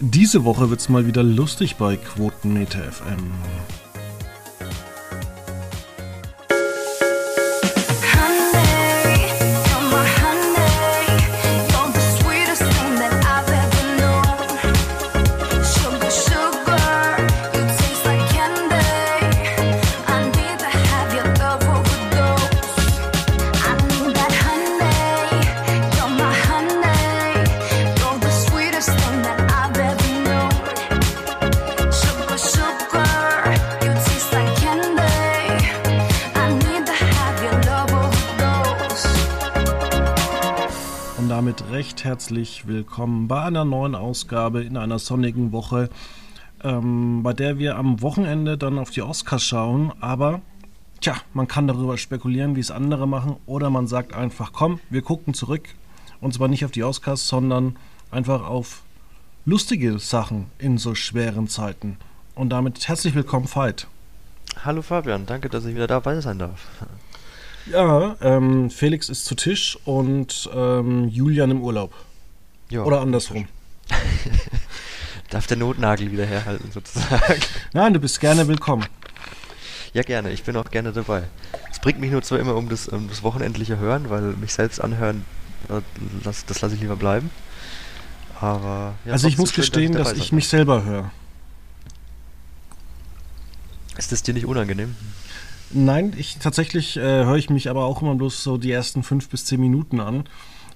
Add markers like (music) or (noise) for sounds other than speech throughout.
Diese Woche wird es mal wieder lustig bei Quotenmeter FM. Herzlich willkommen bei einer neuen Ausgabe in einer sonnigen Woche, ähm, bei der wir am Wochenende dann auf die Oscars schauen. Aber, tja, man kann darüber spekulieren, wie es andere machen, oder man sagt einfach, komm, wir gucken zurück. Und zwar nicht auf die Oscars, sondern einfach auf lustige Sachen in so schweren Zeiten. Und damit herzlich willkommen, Veit. Hallo Fabian, danke, dass ich wieder dabei sein darf. Ja, ähm, Felix ist zu Tisch und ähm, Julian im Urlaub. Ja, Oder andersrum. (laughs) Darf der Notnagel wieder herhalten, sozusagen. (laughs) Nein, du bist gerne willkommen. Ja, gerne. Ich bin auch gerne dabei. Es bringt mich nur zwar immer um das, um das wochenendliche Hören, weil mich selbst anhören, äh, das, das lasse ich lieber bleiben. Aber ja, also ich muss schön, gestehen, dass, dass ich mich selber höre. Ist das dir nicht unangenehm? Nein, ich tatsächlich äh, höre ich mich aber auch immer bloß so die ersten fünf bis zehn Minuten an,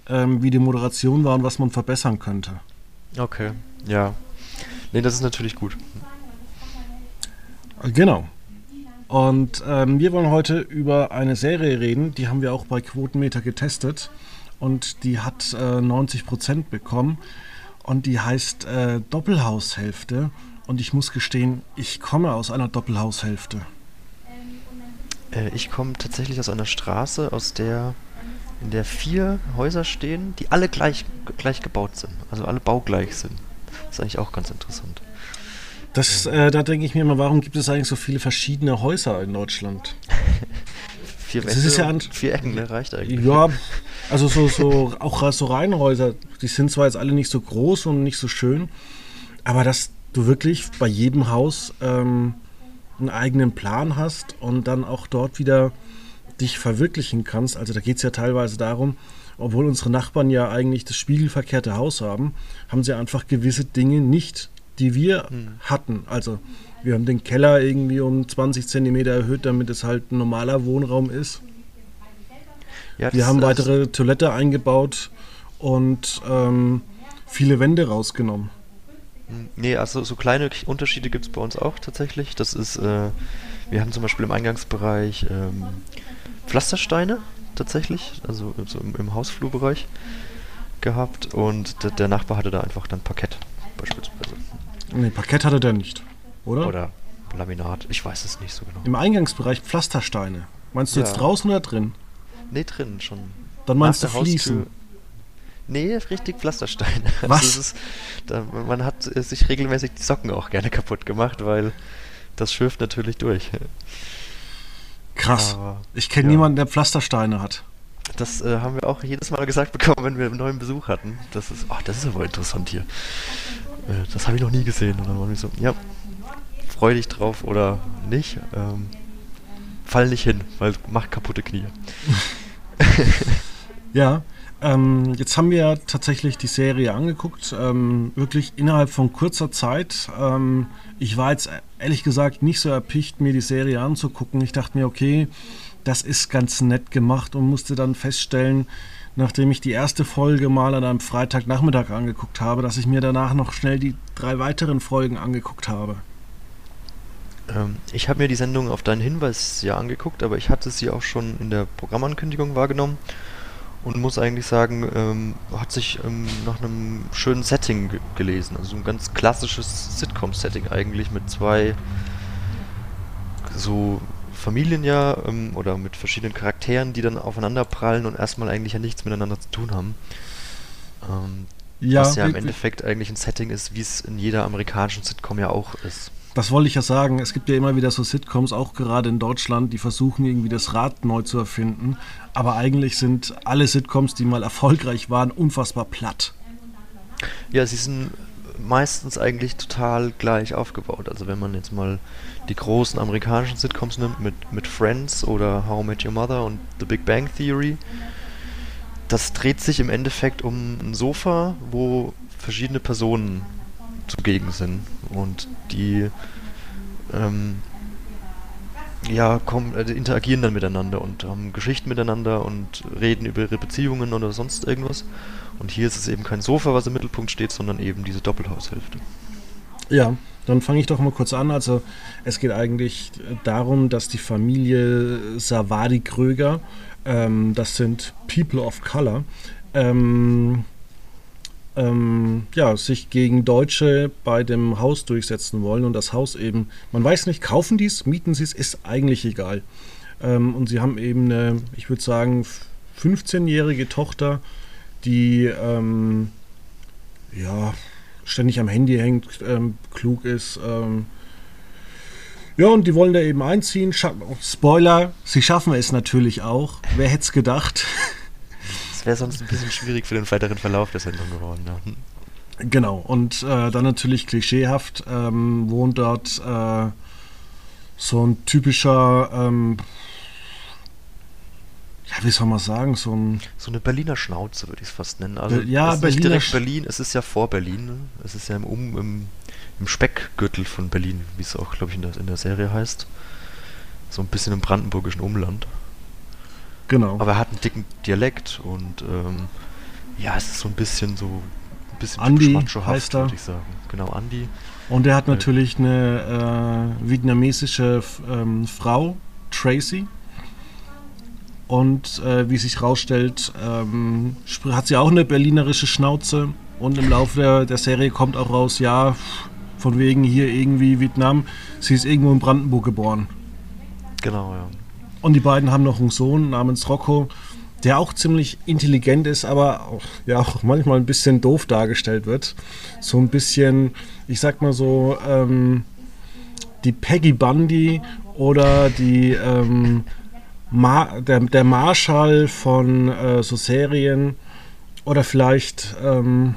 ähm, wie die Moderation war und was man verbessern könnte. Okay, ja. Nee, das ist natürlich gut. Genau. Und ähm, wir wollen heute über eine Serie reden, die haben wir auch bei Quotenmeter getestet und die hat äh, 90% bekommen und die heißt äh, Doppelhaushälfte und ich muss gestehen, ich komme aus einer Doppelhaushälfte. Äh, ich komme tatsächlich aus einer Straße, aus der in der vier Häuser stehen, die alle gleich, gleich gebaut sind. Also alle baugleich sind. Das ist eigentlich auch ganz interessant. Das, äh, da denke ich mir immer, warum gibt es eigentlich so viele verschiedene Häuser in Deutschland? (laughs) vier Wände, das ist ja an, vier Ecken, ne? reicht eigentlich. Ja, also so, so auch so Reihenhäuser, die sind zwar jetzt alle nicht so groß und nicht so schön, aber dass du wirklich bei jedem Haus ähm, einen eigenen Plan hast und dann auch dort wieder dich verwirklichen kannst. Also da geht es ja teilweise darum, obwohl unsere Nachbarn ja eigentlich das spiegelverkehrte Haus haben, haben sie einfach gewisse Dinge nicht, die wir hm. hatten. Also wir haben den Keller irgendwie um 20 Zentimeter erhöht, damit es halt ein normaler Wohnraum ist. Ja, wir haben weitere Toilette eingebaut und ähm, viele Wände rausgenommen. Nee, also so kleine Unterschiede gibt es bei uns auch tatsächlich. Das ist, äh, wir haben zum Beispiel im Eingangsbereich ähm, Pflastersteine tatsächlich, also so im, im, Hausflurbereich gehabt und der Nachbar hatte da einfach dann Parkett beispielsweise. Nee, Parkett hatte der nicht, oder? Oder Laminat, ich weiß es nicht so genau. Im Eingangsbereich Pflastersteine. Meinst du ja. jetzt draußen oder drin? Nee, drin schon. Dann meinst Nach du Fliesen? Nee, richtig Pflasterstein. Was? Also ist, da, man hat sich regelmäßig die Socken auch gerne kaputt gemacht, weil das schürft natürlich durch. Krass. Aber, ich kenne ja. niemanden, der Pflastersteine hat. Das äh, haben wir auch jedes Mal gesagt bekommen, wenn wir einen neuen Besuch hatten. Das ist, ach, das ist aber interessant hier. Äh, das habe ich noch nie gesehen. Und dann waren wir so, ja, freu dich drauf oder nicht. Ähm, fall nicht hin, weil macht kaputte Knie. (laughs) (laughs) ja, ähm, jetzt haben wir tatsächlich die Serie angeguckt, ähm, wirklich innerhalb von kurzer Zeit. Ähm, ich war jetzt ehrlich gesagt nicht so erpicht, mir die Serie anzugucken. Ich dachte mir, okay, das ist ganz nett gemacht und musste dann feststellen, nachdem ich die erste Folge mal an einem Freitagnachmittag angeguckt habe, dass ich mir danach noch schnell die drei weiteren Folgen angeguckt habe. Ähm, ich habe mir die Sendung auf deinen Hinweis ja angeguckt, aber ich hatte sie auch schon in der Programmankündigung wahrgenommen und muss eigentlich sagen, ähm, hat sich ähm, nach einem schönen Setting gelesen. Also ein ganz klassisches Sitcom-Setting eigentlich mit zwei so Familien ja ähm, oder mit verschiedenen Charakteren, die dann aufeinander prallen und erstmal eigentlich ja nichts miteinander zu tun haben. Ähm, ja, was ja im Endeffekt eigentlich ein Setting ist, wie es in jeder amerikanischen Sitcom ja auch ist. Das wollte ich ja sagen. Es gibt ja immer wieder so Sitcoms, auch gerade in Deutschland, die versuchen irgendwie das Rad neu zu erfinden. Aber eigentlich sind alle Sitcoms, die mal erfolgreich waren, unfassbar platt. Ja, sie sind meistens eigentlich total gleich aufgebaut. Also wenn man jetzt mal die großen amerikanischen Sitcoms nimmt mit, mit Friends oder How I Met Your Mother und The Big Bang Theory, das dreht sich im Endeffekt um ein Sofa, wo verschiedene Personen zugegen sind und die ähm, ja, kommen, äh, interagieren dann miteinander und haben Geschichten miteinander und reden über ihre Beziehungen oder sonst irgendwas. Und hier ist es eben kein Sofa, was im Mittelpunkt steht, sondern eben diese Doppelhaushälfte. Ja, dann fange ich doch mal kurz an. Also es geht eigentlich darum, dass die Familie Savadi Kröger, ähm, das sind People of Color, ähm, ähm, ja, sich gegen Deutsche bei dem Haus durchsetzen wollen und das Haus eben, man weiß nicht, kaufen die es, mieten sie es, ist eigentlich egal. Ähm, und sie haben eben eine, ich würde sagen, 15-jährige Tochter, die ähm, ja ständig am Handy hängt, ähm, klug ist. Ähm, ja, und die wollen da eben einziehen. Scha Spoiler, sie schaffen es natürlich auch. Wer hätte es gedacht? (laughs) Das wäre sonst ein bisschen schwierig für den weiteren Verlauf der Sendung geworden. Ja. Genau, und äh, dann natürlich klischeehaft ähm, wohnt dort äh, so ein typischer ähm, ja, wie soll man sagen, so ein. So eine Berliner Schnauze würde ich es fast nennen. Also Be ja, es ist nicht direkt Berlin, es ist ja vor Berlin. Ne? Es ist ja im, um, im, im Speckgürtel von Berlin, wie es auch, glaube ich, in der, in der Serie heißt. So ein bisschen im brandenburgischen Umland. Genau. Aber er hat einen dicken Dialekt und ähm, ja, es ist so ein bisschen so ein bisschen Andi heißt er. würde ich sagen. Genau, Andi. Und er hat natürlich eine äh, vietnamesische ähm, Frau, Tracy. Und äh, wie sich herausstellt, ähm, hat sie auch eine berlinerische Schnauze. Und im Laufe der, der, Serie kommt auch raus, ja, von wegen hier irgendwie Vietnam. Sie ist irgendwo in Brandenburg geboren. Genau, ja. Und die beiden haben noch einen Sohn namens Rocco, der auch ziemlich intelligent ist, aber auch, ja auch manchmal ein bisschen doof dargestellt wird. So ein bisschen, ich sag mal so, ähm, die Peggy Bundy oder die ähm, Ma der, der Marshall von äh, so Serien oder vielleicht ähm,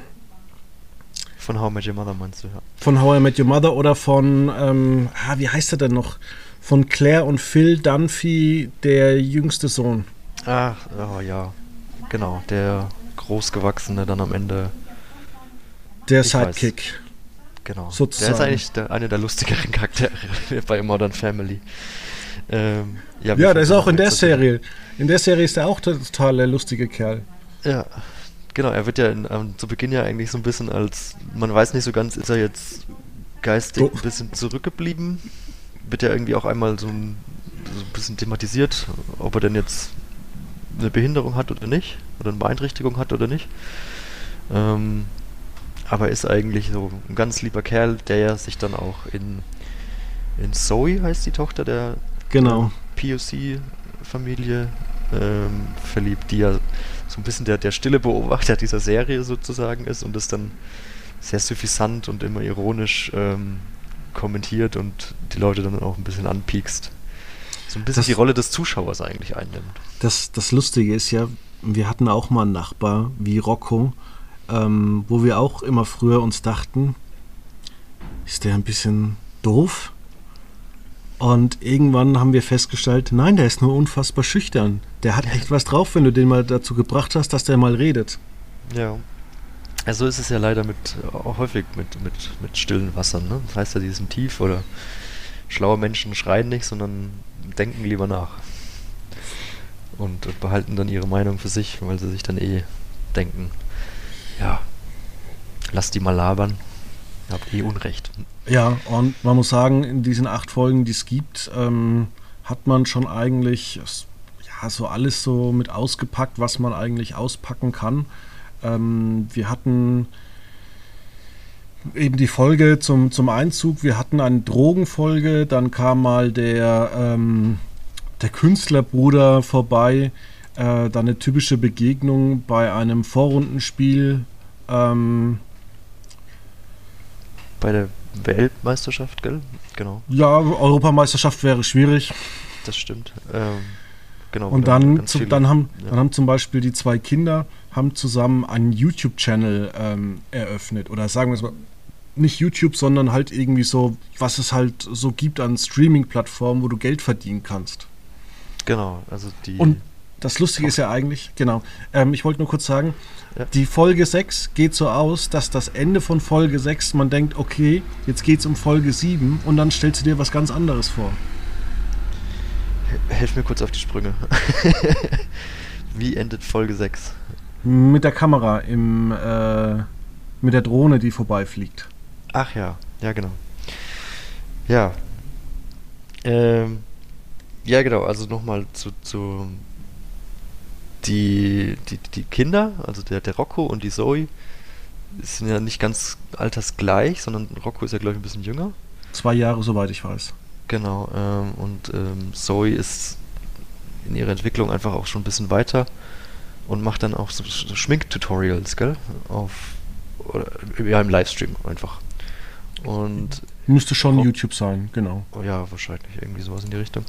von How I Met Your Mother meinst du, ja. Von How I Met Your Mother oder von, ähm, ah, wie heißt er denn noch? Von Claire und Phil Dunphy, der jüngste Sohn. Ach, oh ja, genau, der großgewachsene dann am Ende. Der Sidekick. Weiß. Genau. Sozusagen. Der ist eigentlich der, einer der lustigeren (laughs) Charaktere bei Modern Family. Ähm, ja, ja der ist auch in der Serie. In der Serie ist er auch total der lustige Kerl. Ja, genau. Er wird ja in, ähm, zu Beginn ja eigentlich so ein bisschen als, man weiß nicht so ganz, ist er jetzt geistig oh. ein bisschen zurückgeblieben? Wird ja irgendwie auch einmal so ein, so ein bisschen thematisiert, ob er denn jetzt eine Behinderung hat oder nicht, oder eine Beeinträchtigung hat oder nicht. Ähm, aber ist eigentlich so ein ganz lieber Kerl, der ja sich dann auch in, in Zoe heißt die Tochter der Genau. POC-Familie ähm, verliebt, die ja so ein bisschen der, der stille Beobachter dieser Serie sozusagen ist und das dann sehr suffisant und immer ironisch ähm, kommentiert und die Leute dann auch ein bisschen anpiekst. So ein bisschen das, die Rolle des Zuschauers eigentlich einnimmt. Das, das Lustige ist ja, wir hatten auch mal einen Nachbar wie Rocco, ähm, wo wir auch immer früher uns dachten, ist der ein bisschen doof? Und irgendwann haben wir festgestellt, nein, der ist nur unfassbar schüchtern. Der hat (laughs) echt was drauf, wenn du den mal dazu gebracht hast, dass der mal redet. Ja. Also ist es ja leider mit auch häufig mit, mit, mit stillen Wassern, ne? Das heißt ja, die sind tief oder schlaue Menschen schreien nicht, sondern denken lieber nach. Und behalten dann ihre Meinung für sich, weil sie sich dann eh denken, ja, lass die mal labern. Ihr habt eh Unrecht. Ja, und man muss sagen, in diesen acht Folgen, die es gibt, ähm, hat man schon eigentlich ja, so alles so mit ausgepackt, was man eigentlich auspacken kann. Ähm, wir hatten eben die Folge zum, zum Einzug, wir hatten eine Drogenfolge, dann kam mal der, ähm, der Künstlerbruder vorbei, äh, dann eine typische Begegnung bei einem Vorrundenspiel. Ähm, bei der Weltmeisterschaft, gell? Genau. Ja, Europameisterschaft wäre schwierig. Das stimmt. Ähm, genau. Und dann, zu, dann, haben, ja. dann haben zum Beispiel die zwei Kinder haben zusammen einen YouTube-Channel ähm, eröffnet. Oder sagen wir es mal, nicht YouTube, sondern halt irgendwie so, was es halt so gibt an Streaming-Plattformen, wo du Geld verdienen kannst. Genau, also die. Und das Lustige ist ja eigentlich, genau, ähm, ich wollte nur kurz sagen, ja. die Folge 6 geht so aus, dass das Ende von Folge 6, man denkt, okay, jetzt geht es um Folge 7 und dann stellst du dir was ganz anderes vor. Helf mir kurz auf die Sprünge. (laughs) Wie endet Folge 6? Mit der Kamera im, äh, mit der Drohne, die vorbeifliegt. Ach ja, ja genau. Ja. Ähm, ja genau, also nochmal zu, zu die, die, die Kinder, also der, der Rocco und die Zoe, sind ja nicht ganz altersgleich, sondern Rocco ist ja glaube ich ein bisschen jünger. Zwei Jahre, soweit ich weiß. Genau, ähm, und ähm, Zoe ist in ihrer Entwicklung einfach auch schon ein bisschen weiter und macht dann auch so, so Schminktutorials, gell? Auf oder, ja, im Livestream einfach. Und müsste schon YouTube sein, genau. Oh ja, wahrscheinlich irgendwie sowas in die Richtung.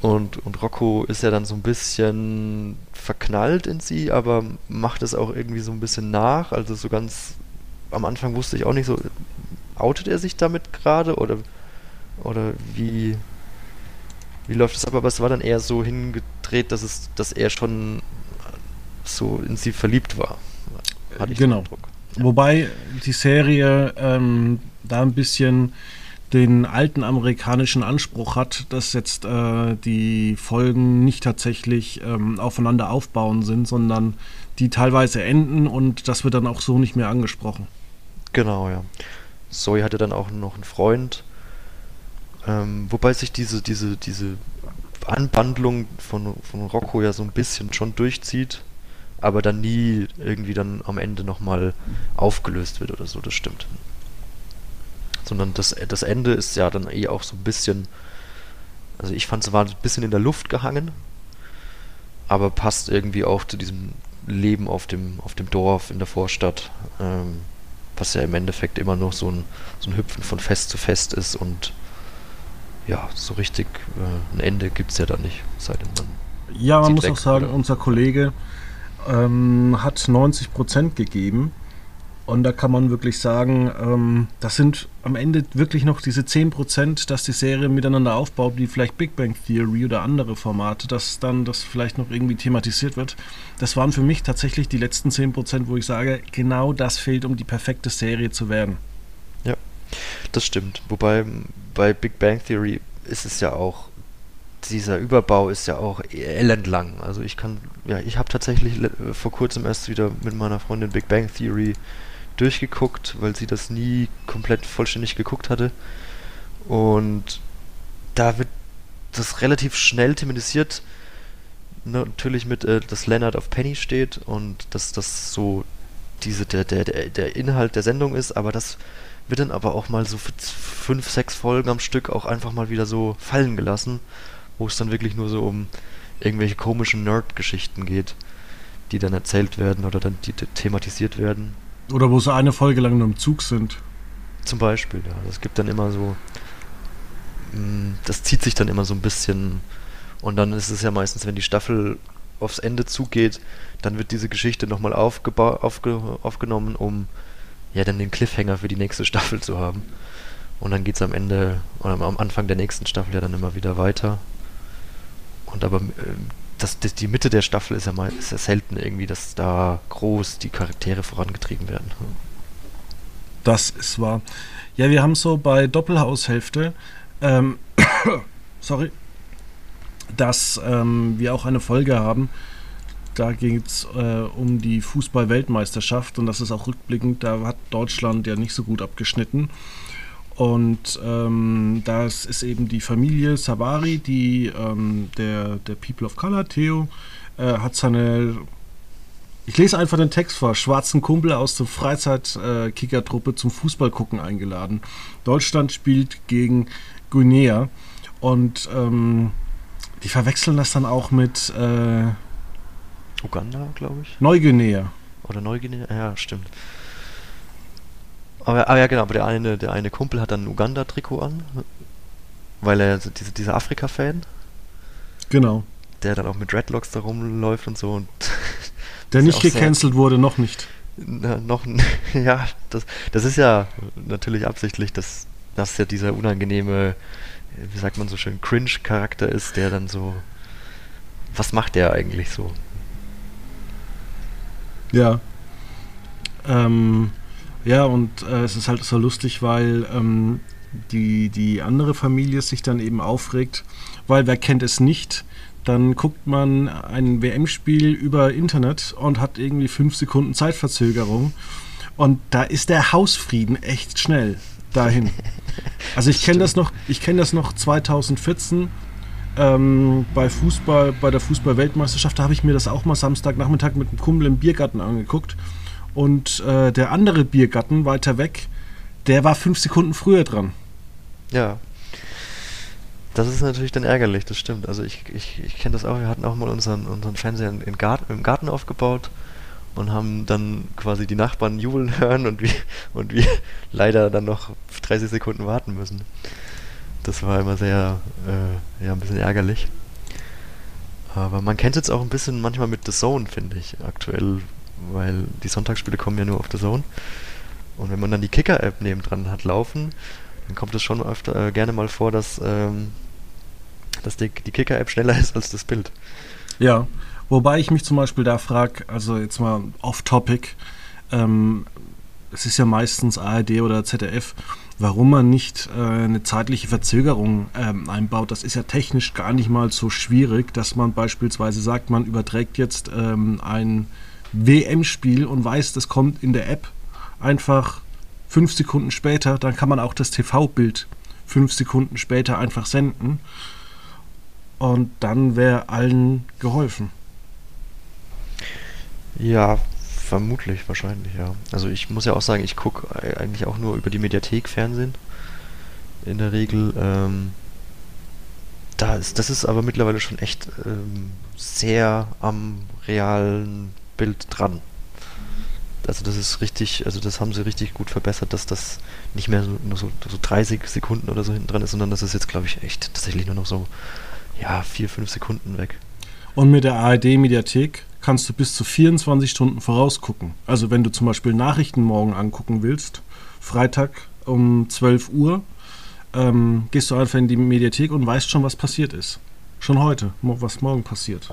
Und, und Rocco ist ja dann so ein bisschen verknallt in sie, aber macht es auch irgendwie so ein bisschen nach. Also so ganz am Anfang wusste ich auch nicht so, outet er sich damit gerade oder oder wie, wie läuft es ab? Aber es war dann eher so hingedreht, dass, es, dass er schon so in sie verliebt war. Hatte ich genau. Ja. Wobei die Serie ähm, da ein bisschen den alten amerikanischen Anspruch hat, dass jetzt äh, die Folgen nicht tatsächlich ähm, aufeinander aufbauen sind, sondern die teilweise enden und das wird dann auch so nicht mehr angesprochen. Genau, ja. Zoe hatte dann auch noch einen Freund, ähm, wobei sich diese, diese, diese Anbandlung von, von Rocco ja so ein bisschen schon durchzieht, aber dann nie irgendwie dann am Ende nochmal aufgelöst wird oder so, das stimmt. Sondern das, das Ende ist ja dann eh auch so ein bisschen, also ich fand es war ein bisschen in der Luft gehangen, aber passt irgendwie auch zu diesem Leben auf dem, auf dem Dorf in der Vorstadt, ähm, was ja im Endeffekt immer noch so ein, so ein Hüpfen von Fest zu Fest ist und ja, so richtig äh, ein Ende gibt es ja da nicht, seitdem man. Ja, man muss weg, auch sagen, oder? unser Kollege ähm, hat 90 Prozent gegeben. Und da kann man wirklich sagen, ähm, das sind am Ende wirklich noch diese 10 Prozent, dass die Serie miteinander aufbaut, wie vielleicht Big Bang Theory oder andere Formate, dass dann das vielleicht noch irgendwie thematisiert wird. Das waren für mich tatsächlich die letzten 10 Prozent, wo ich sage, genau das fehlt, um die perfekte Serie zu werden. Das stimmt. Wobei bei Big Bang Theory ist es ja auch, dieser Überbau ist ja auch elendlang. Also ich kann, ja, ich habe tatsächlich vor kurzem erst wieder mit meiner Freundin Big Bang Theory durchgeguckt, weil sie das nie komplett vollständig geguckt hatte. Und da wird das relativ schnell thematisiert, natürlich mit, äh, dass Leonard auf Penny steht und dass das so diese, der, der, der Inhalt der Sendung ist, aber das wird dann aber auch mal so für fünf, sechs Folgen am Stück auch einfach mal wieder so fallen gelassen, wo es dann wirklich nur so um irgendwelche komischen Nerd-Geschichten geht, die dann erzählt werden oder dann die, die thematisiert werden. Oder wo sie eine Folge lang nur im Zug sind. Zum Beispiel, ja. Das gibt dann immer so. Mm, das zieht sich dann immer so ein bisschen. Und dann ist es ja meistens, wenn die Staffel aufs Ende zugeht, dann wird diese Geschichte nochmal aufge aufgenommen, um ja dann den Cliffhanger für die nächste Staffel zu haben. Und dann geht es am Ende oder am Anfang der nächsten Staffel ja dann immer wieder weiter. Und aber äh, das, das, die Mitte der Staffel ist ja mal ist ja selten irgendwie, dass da groß die Charaktere vorangetrieben werden. Das ist wahr. Ja, wir haben so bei Doppelhaushälfte, ähm, (coughs) sorry, dass ähm, wir auch eine Folge haben, da geht es äh, um die Fußball-Weltmeisterschaft und das ist auch rückblickend, da hat Deutschland ja nicht so gut abgeschnitten. Und ähm, das ist eben die Familie Savary, die ähm, der, der People of Color, Theo, äh, hat seine, ich lese einfach den Text vor, schwarzen Kumpel aus der Freizeitkickertruppe zum Fußballgucken eingeladen. Deutschland spielt gegen Guinea und ähm, die verwechseln das dann auch mit, äh, Uganda, glaube ich. Neuguinea. Oder Neuguinea, ja, stimmt. Aber, aber ja, genau, aber der eine, der eine Kumpel hat dann ein Uganda-Trikot an, weil er diese, dieser Afrika-Fan. Genau. Der dann auch mit Dreadlocks da rumläuft und so. Und (laughs) der nicht gecancelt wurde, noch nicht. Na, noch (laughs) ja, das, das ist ja natürlich absichtlich, dass das ja dieser unangenehme, wie sagt man so schön, Cringe-Charakter ist, der dann so. Was macht der eigentlich so? Ja. Ähm, ja, und äh, es ist halt so lustig, weil ähm, die, die andere Familie sich dann eben aufregt, weil wer kennt es nicht, dann guckt man ein WM-Spiel über Internet und hat irgendwie fünf Sekunden Zeitverzögerung. Und da ist der Hausfrieden echt schnell dahin. (laughs) Also ich kenne das noch, ich kenne das noch 2014 ähm, bei Fußball, bei der Fußball-Weltmeisterschaft, da habe ich mir das auch mal Samstagnachmittag mit einem Kumpel im Biergarten angeguckt. Und äh, der andere Biergarten weiter weg, der war fünf Sekunden früher dran. Ja. Das ist natürlich dann ärgerlich, das stimmt. Also ich, ich, ich kenne das auch, wir hatten auch mal unseren, unseren Fernseher in Garten, im Garten aufgebaut und haben dann quasi die Nachbarn jubeln (laughs) hören und wir, und wir (laughs) leider dann noch 30 Sekunden warten müssen. Das war immer sehr, äh, ja, ein bisschen ärgerlich. Aber man kennt es jetzt auch ein bisschen manchmal mit The Zone, finde ich, aktuell, weil die Sonntagsspiele kommen ja nur auf The Zone. Und wenn man dann die Kicker-App nebendran hat laufen, dann kommt es schon öfter äh, gerne mal vor, dass ähm, dass die, die Kicker-App schneller ist als das Bild. Ja, wobei ich mich zum Beispiel da frage, also jetzt mal off-topic, ähm, es ist ja meistens ARD oder ZDF, warum man nicht äh, eine zeitliche Verzögerung ähm, einbaut. Das ist ja technisch gar nicht mal so schwierig, dass man beispielsweise sagt, man überträgt jetzt ähm, ein WM-Spiel und weiß, das kommt in der App einfach fünf Sekunden später, dann kann man auch das TV-Bild fünf Sekunden später einfach senden und dann wäre allen geholfen. Ja, vermutlich, wahrscheinlich, ja. Also ich muss ja auch sagen, ich gucke eigentlich auch nur über die Mediathek Fernsehen. In der Regel. Ähm, da ist, das ist aber mittlerweile schon echt ähm, sehr am realen Bild dran. Also das ist richtig, also das haben sie richtig gut verbessert, dass das nicht mehr so, nur so, so 30 Sekunden oder so hinten dran ist, sondern das ist jetzt, glaube ich, echt tatsächlich nur noch so ja, vier, fünf Sekunden weg. Und mit der ARD-Mediathek kannst du bis zu 24 Stunden vorausgucken. Also wenn du zum Beispiel Nachrichten morgen angucken willst, Freitag um 12 Uhr, ähm, gehst du einfach in die Mediathek und weißt schon, was passiert ist. Schon heute, was morgen passiert.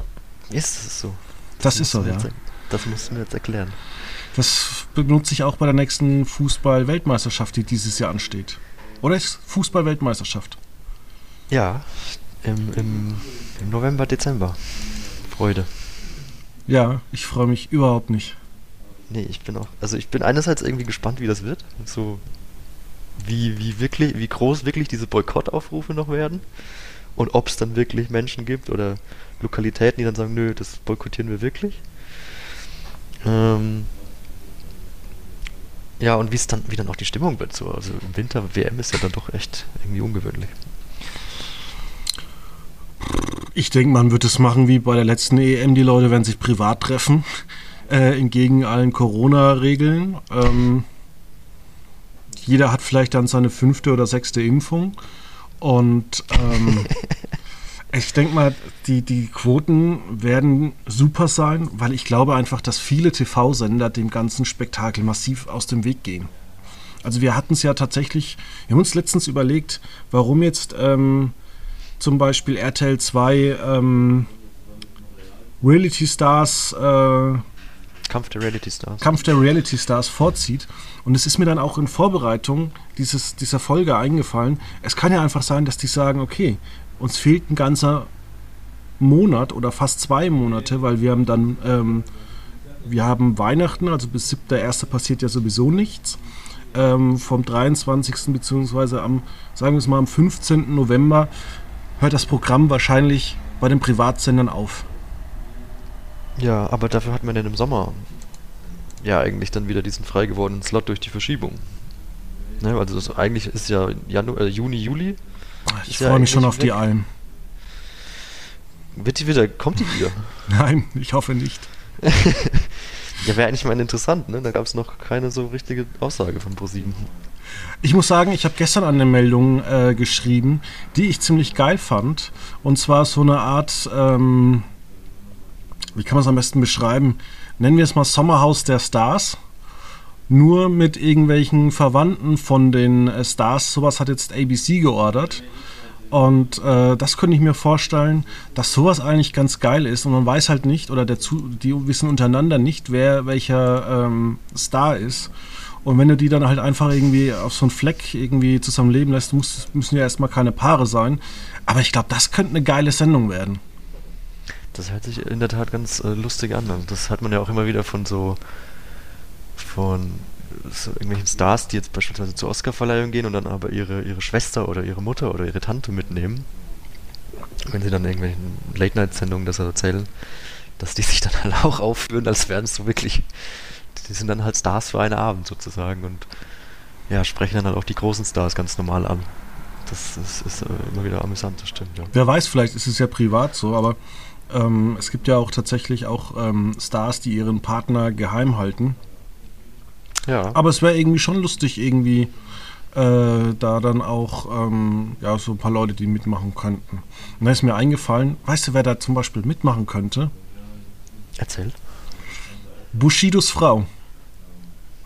Ist es so? Das, das ist so, ja. Jetzt, das musst du mir jetzt erklären. Das benutze ich auch bei der nächsten Fußball-Weltmeisterschaft, die dieses Jahr ansteht. Oder ist Fußball-Weltmeisterschaft? Ja, im, im, im November, Dezember. Freude. Ja, ich freue mich überhaupt nicht. Nee, ich bin auch. Also ich bin einerseits irgendwie gespannt, wie das wird. So wie, wie wirklich, wie groß wirklich diese Boykottaufrufe noch werden. Und ob es dann wirklich Menschen gibt oder Lokalitäten, die dann sagen, nö, das boykottieren wir wirklich. Ähm, ja, und wie es dann, wie dann auch die Stimmung wird. So. Also im Winter WM ist ja dann doch echt irgendwie ungewöhnlich. Ich denke, man wird es machen wie bei der letzten EM. Die Leute werden sich privat treffen, (laughs) äh, entgegen allen Corona-Regeln. Ähm, jeder hat vielleicht dann seine fünfte oder sechste Impfung. Und ähm, (laughs) ich denke mal, die, die Quoten werden super sein, weil ich glaube einfach, dass viele TV-Sender dem ganzen Spektakel massiv aus dem Weg gehen. Also wir hatten es ja tatsächlich, wir haben uns letztens überlegt, warum jetzt ähm, zum Beispiel RTL 2 ähm, Reality Stars äh, Kampf der Reality Stars. Kampf der Reality Stars vorzieht. Und es ist mir dann auch in Vorbereitung dieses, dieser Folge eingefallen. Es kann ja einfach sein, dass die sagen, okay, uns fehlt ein ganzer Monat oder fast zwei Monate, weil wir haben dann, ähm, wir haben Weihnachten, also bis 7.1. passiert ja sowieso nichts. Ähm, vom 23. beziehungsweise am, sagen wir es mal, am 15. November hört das Programm wahrscheinlich bei den Privatsendern auf. Ja, aber dafür hat man dann im Sommer ja eigentlich dann wieder diesen frei gewordenen Slot durch die Verschiebung. Ne, also das, eigentlich ist ja Janu äh, Juni, Juli. Ich freue ja mich schon auf weg. die Alm. Wird die wieder, kommt die wieder? (laughs) Nein, ich hoffe nicht. (laughs) ja, wäre eigentlich mal interessant, ne? Da gab es noch keine so richtige Aussage von ProSieben. Ich muss sagen, ich habe gestern eine Meldung äh, geschrieben, die ich ziemlich geil fand. Und zwar so eine Art, ähm, wie kann man es am besten beschreiben? Nennen wir es mal Sommerhaus der Stars. nur mit irgendwelchen Verwandten von den äh, Stars. Sowas hat jetzt ABC geordert. Und äh, das könnte ich mir vorstellen, dass sowas eigentlich ganz geil ist und man weiß halt nicht, oder der die wissen untereinander nicht, wer welcher ähm, Star ist. Und wenn du die dann halt einfach irgendwie auf so einen Fleck irgendwie zusammen leben lässt, muss, müssen ja erstmal keine Paare sein. Aber ich glaube, das könnte eine geile Sendung werden. Das hört sich in der Tat ganz äh, lustig an. Also das hat man ja auch immer wieder von so von so irgendwelchen Stars, die jetzt beispielsweise zur Oscarverleihung gehen und dann aber ihre, ihre Schwester oder ihre Mutter oder ihre Tante mitnehmen. Wenn sie dann irgendwelchen Late-Night-Sendungen das erzählen, dass die sich dann (laughs) halt auch aufführen, als wären es so wirklich. Die sind dann halt Stars für einen Abend sozusagen und ja, sprechen dann halt auch die großen Stars ganz normal an. Das ist, ist äh, immer wieder amüsant, das stimmt, ja. Wer weiß, vielleicht ist es ja privat so, aber ähm, es gibt ja auch tatsächlich auch ähm, Stars, die ihren Partner geheim halten. Ja. Aber es wäre irgendwie schon lustig, irgendwie äh, da dann auch ähm, ja, so ein paar Leute, die mitmachen könnten. Und da ist mir eingefallen, weißt du, wer da zum Beispiel mitmachen könnte? Erzähl. Bushidos Frau.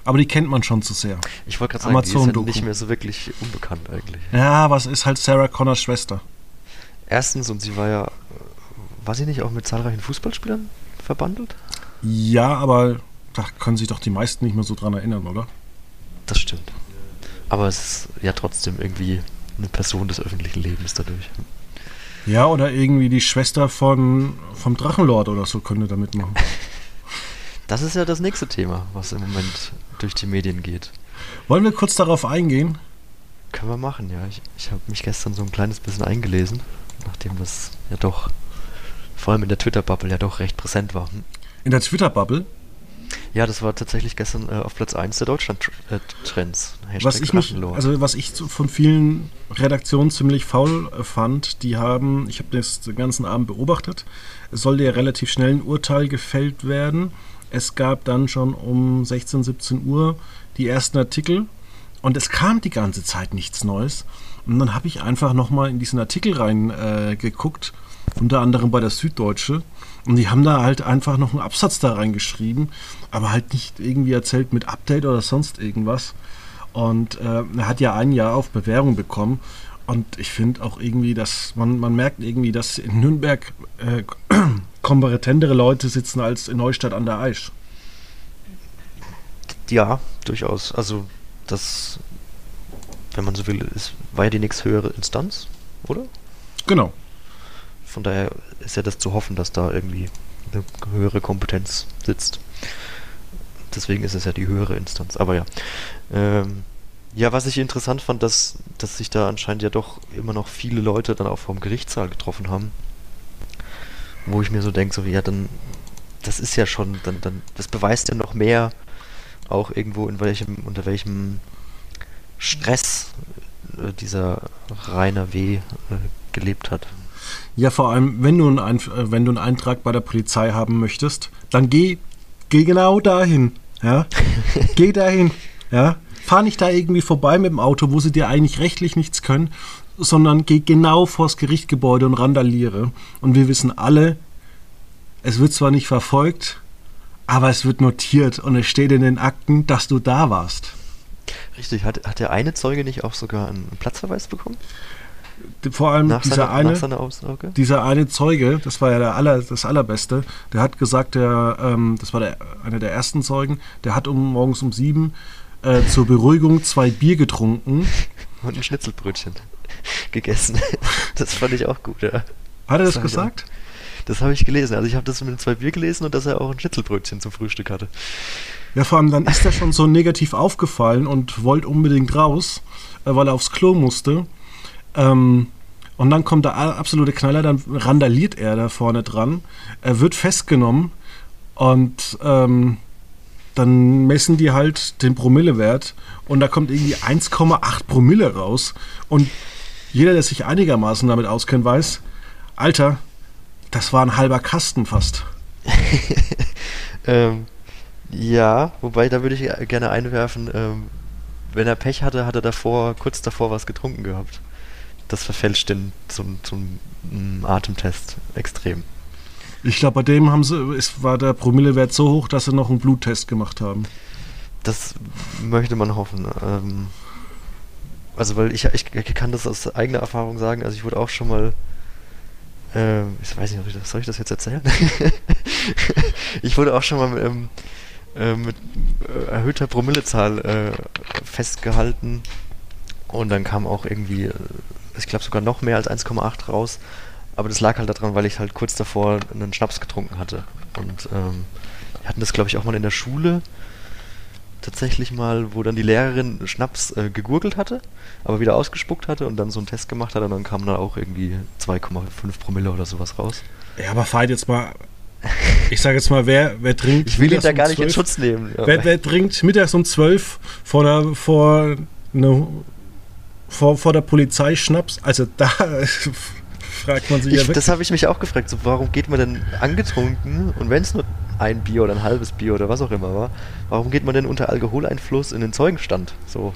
Aber die kennt man schon zu sehr. Ich wollte gerade sagen, Amazon die ist nicht mehr so wirklich unbekannt eigentlich. Ja, was ist halt Sarah Connors Schwester. Erstens, und sie war ja, war sie nicht auch mit zahlreichen Fußballspielern verbandelt? Ja, aber da können sich doch die meisten nicht mehr so dran erinnern, oder? Das stimmt. Aber es ist ja trotzdem irgendwie eine Person des öffentlichen Lebens dadurch. Ja, oder irgendwie die Schwester von, vom Drachenlord oder so könnte da mitmachen. (laughs) Das ist ja das nächste Thema, was im Moment durch die Medien geht. Wollen wir kurz darauf eingehen? Können wir machen, ja. Ich, ich habe mich gestern so ein kleines bisschen eingelesen, nachdem das ja doch, vor allem in der Twitter-Bubble, ja doch recht präsent war. In der Twitter-Bubble? Ja, das war tatsächlich gestern äh, auf Platz 1 der Deutschland-Trends. Äh, was ich mich, also was ich von vielen Redaktionen ziemlich faul äh, fand, die haben, ich habe das den ganzen Abend beobachtet, es sollte ja relativ schnell ein Urteil gefällt werden. Es gab dann schon um 16, 17 Uhr die ersten Artikel und es kam die ganze Zeit nichts Neues. Und dann habe ich einfach nochmal in diesen Artikel reingeguckt, äh, unter anderem bei der Süddeutsche. Und die haben da halt einfach noch einen Absatz da reingeschrieben, aber halt nicht irgendwie erzählt mit Update oder sonst irgendwas. Und äh, er hat ja ein Jahr auf Bewährung bekommen. Und ich finde auch irgendwie, dass man, man merkt irgendwie, dass in Nürnberg äh, kompetentere Leute sitzen als in Neustadt an der Aisch. Ja, durchaus. Also das, wenn man so will, ist, war ja die nächste höhere Instanz, oder? Genau. Von daher ist ja das zu hoffen, dass da irgendwie eine höhere Kompetenz sitzt. Deswegen ist es ja die höhere Instanz. Aber ja. Ähm, ja, was ich interessant fand, dass, dass sich da anscheinend ja doch immer noch viele Leute dann auch vom Gerichtssaal getroffen haben. Wo ich mir so denke, so, ja, dann, das ist ja schon, dann, dann, das beweist ja noch mehr, auch irgendwo in welchem, unter welchem Stress äh, dieser Rainer W. Äh, gelebt hat. Ja, vor allem, wenn du, einen, äh, wenn du einen Eintrag bei der Polizei haben möchtest, dann geh, geh genau dahin. Ja? (laughs) geh dahin. Ja? Fahr nicht da irgendwie vorbei mit dem Auto, wo sie dir eigentlich rechtlich nichts können, sondern geh genau vors Gerichtsgebäude und randaliere. Und wir wissen alle, es wird zwar nicht verfolgt, aber es wird notiert und es steht in den Akten, dass du da warst. Richtig, hat, hat der eine Zeuge nicht auch sogar einen Platzverweis bekommen? vor allem nach dieser, seine, eine, dieser eine Zeuge, das war ja der aller, das Allerbeste, der hat gesagt, der, ähm, das war der, einer der ersten Zeugen, der hat um morgens um sieben äh, zur Beruhigung zwei Bier getrunken. (laughs) Und ein Schnitzelbrötchen (laughs) gegessen. Das fand ich auch gut, ja. Hat er das, das gesagt? Das habe ich gelesen. Also ich habe das mit den zwei Bier gelesen und dass er auch ein Schnitzelbrötchen zum Frühstück hatte. Ja, vor allem dann ist er schon so negativ aufgefallen und wollte unbedingt raus, äh, weil er aufs Klo musste. Ähm, und dann kommt der absolute Knaller, dann randaliert er da vorne dran. Er wird festgenommen und ähm, dann messen die halt den Promillewert und da kommt irgendwie 1,8 Promille raus. Und jeder, der sich einigermaßen damit auskennt, weiß, Alter, das war ein halber Kasten fast. (laughs) ähm, ja, wobei da würde ich gerne einwerfen, ähm, wenn er Pech hatte, hat er davor, kurz davor was getrunken gehabt das verfälscht den zum, zum Atemtest extrem. Ich glaube, bei dem haben sie, es war der Promillewert so hoch, dass sie noch einen Bluttest gemacht haben. Das möchte man hoffen. Ähm, also, weil ich, ich, ich kann das aus eigener Erfahrung sagen. Also, ich wurde auch schon mal ähm, ich weiß nicht, soll ich das jetzt erzählen? (laughs) ich wurde auch schon mal mit, ähm, äh, mit äh, erhöhter Promillezahl äh, festgehalten und dann kam auch irgendwie, äh, ich glaube sogar noch mehr als 1,8 raus. Aber das lag halt daran, weil ich halt kurz davor einen Schnaps getrunken hatte. Und ähm, wir hatten das, glaube ich, auch mal in der Schule tatsächlich mal, wo dann die Lehrerin Schnaps äh, gegurgelt hatte, aber wieder ausgespuckt hatte und dann so einen Test gemacht hat und dann kam da auch irgendwie 2,5 Promille oder sowas raus. Ja, aber fahrt jetzt mal. Ich sage jetzt mal, wer, wer trinkt. Ich will ihn da um gar nicht 12, in Schutz nehmen. Wer, wer, trinkt mittags um 12 vor der, vor, ne, vor, vor der Polizei Schnaps? Also da (laughs) fragt man sich ich, ja wirklich. Das habe ich mich auch gefragt. So, warum geht man denn angetrunken und wenn es nur ein Bier oder ein halbes Bier oder was auch immer war, warum geht man denn unter Alkoholeinfluss in den Zeugenstand? So.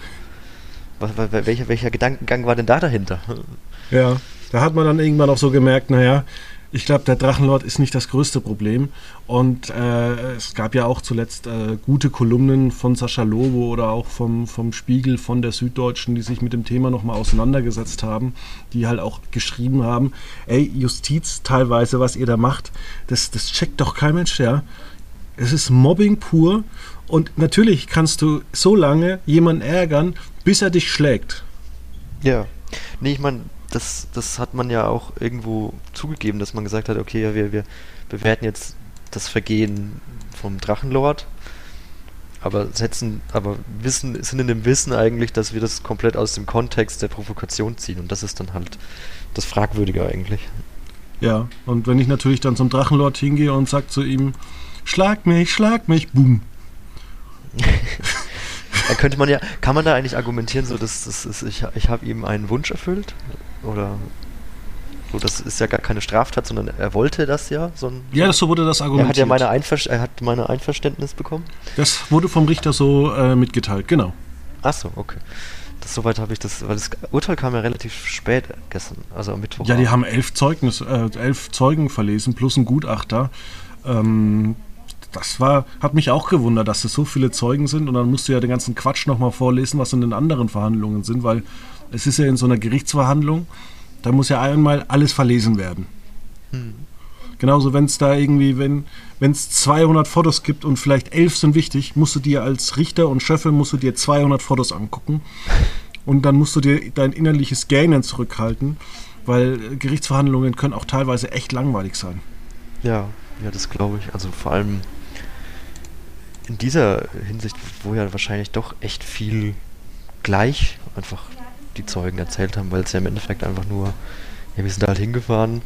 Welcher, welcher Gedankengang war denn da dahinter? Ja, da hat man dann irgendwann auch so gemerkt, naja, ich glaube, der Drachenlord ist nicht das größte Problem. Und äh, es gab ja auch zuletzt äh, gute Kolumnen von Sascha Lobo oder auch vom, vom Spiegel, von der Süddeutschen, die sich mit dem Thema nochmal auseinandergesetzt haben, die halt auch geschrieben haben, ey, Justiz teilweise, was ihr da macht, das, das checkt doch kein Mensch, ja. Es ist Mobbing pur und natürlich kannst du so lange jemanden ärgern, bis er dich schlägt. Ja. Nee, ich meine, das, das hat man ja auch irgendwo zugegeben, dass man gesagt hat, okay, ja, wir, wir bewerten jetzt das Vergehen vom Drachenlord, aber setzen, aber wissen, sind in dem Wissen eigentlich, dass wir das komplett aus dem Kontext der Provokation ziehen und das ist dann halt das Fragwürdige eigentlich. Ja, und wenn ich natürlich dann zum Drachenlord hingehe und sage zu ihm, schlag mich, schlag mich, boom. (laughs) Da könnte man ja, kann man da eigentlich argumentieren, so dass das ist, ich, ich habe ihm einen Wunsch erfüllt? Oder so, das ist ja gar keine Straftat, sondern er wollte das ja. So ein, ja, so wurde das argumentiert. Er hat ja meine, Einver er hat meine Einverständnis bekommen. Das wurde vom Richter so äh, mitgeteilt, genau. Achso, okay. Das, soweit habe ich das, weil das Urteil kam ja relativ spät gestern, also am Mittwoch. Ja, die haben elf, Zeugnis, äh, elf Zeugen verlesen plus ein Gutachter. Ähm, das war, hat mich auch gewundert, dass es so viele Zeugen sind und dann musst du ja den ganzen Quatsch nochmal vorlesen, was in den anderen Verhandlungen sind, weil es ist ja in so einer Gerichtsverhandlung, da muss ja einmal alles verlesen werden. Hm. Genauso, wenn es da irgendwie, wenn es 200 Fotos gibt und vielleicht elf sind wichtig, musst du dir als Richter und Schöffel musst du dir 200 Fotos angucken und dann musst du dir dein innerliches Gähnen zurückhalten, weil Gerichtsverhandlungen können auch teilweise echt langweilig sein. Ja, ja, das glaube ich. Also vor allem in dieser Hinsicht, wo ja wahrscheinlich doch echt viel gleich einfach die Zeugen erzählt haben, weil es ja im Endeffekt einfach nur, ja, wir sind da halt hingefahren,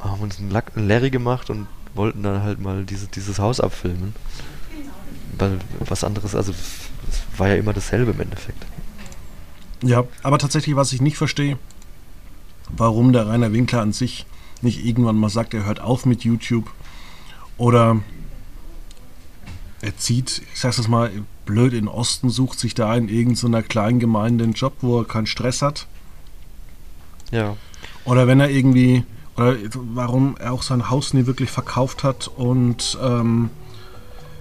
haben uns einen, Lack, einen Larry gemacht und wollten dann halt mal diese, dieses Haus abfilmen. Weil was anderes, also es war ja immer dasselbe im Endeffekt. Ja, aber tatsächlich, was ich nicht verstehe, warum der Rainer Winkler an sich nicht irgendwann mal sagt, er hört auf mit YouTube oder er zieht, ich sag's jetzt mal blöd, in Osten, sucht sich da in irgendeiner kleinen Gemeinde einen Job, wo er keinen Stress hat. Ja. Oder wenn er irgendwie, oder warum er auch sein Haus nie wirklich verkauft hat und ähm,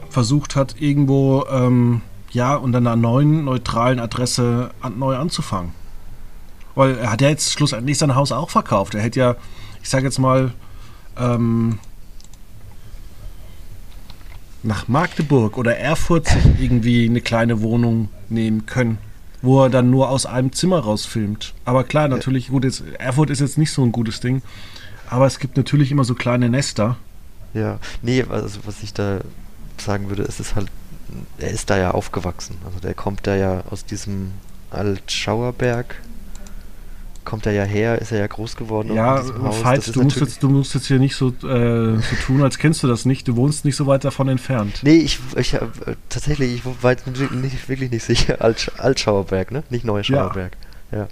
versucht hat, irgendwo, ähm, ja, unter einer neuen, neutralen Adresse an, neu anzufangen. Weil er hat ja jetzt schlussendlich sein Haus auch verkauft. Er hätte ja, ich sage jetzt mal, ähm, nach Magdeburg oder Erfurt sich irgendwie eine kleine Wohnung nehmen können, wo er dann nur aus einem Zimmer rausfilmt. Aber klar, natürlich, gut, jetzt, Erfurt ist jetzt nicht so ein gutes Ding, aber es gibt natürlich immer so kleine Nester. Ja, nee, also was ich da sagen würde, ist es halt, er ist da ja aufgewachsen. Also der kommt da ja aus diesem Altschauerberg kommt er ja her, ist er ja groß geworden. Ja, falls du musst, jetzt, du musst jetzt hier nicht so, äh, so tun, als kennst du das nicht. Du wohnst nicht so weit davon entfernt. Nee, ich, ich äh, tatsächlich, ich war nicht, wirklich nicht sicher. (laughs) Alt, Altschauerberg, ne? Nicht Neuschauerberg. Ja.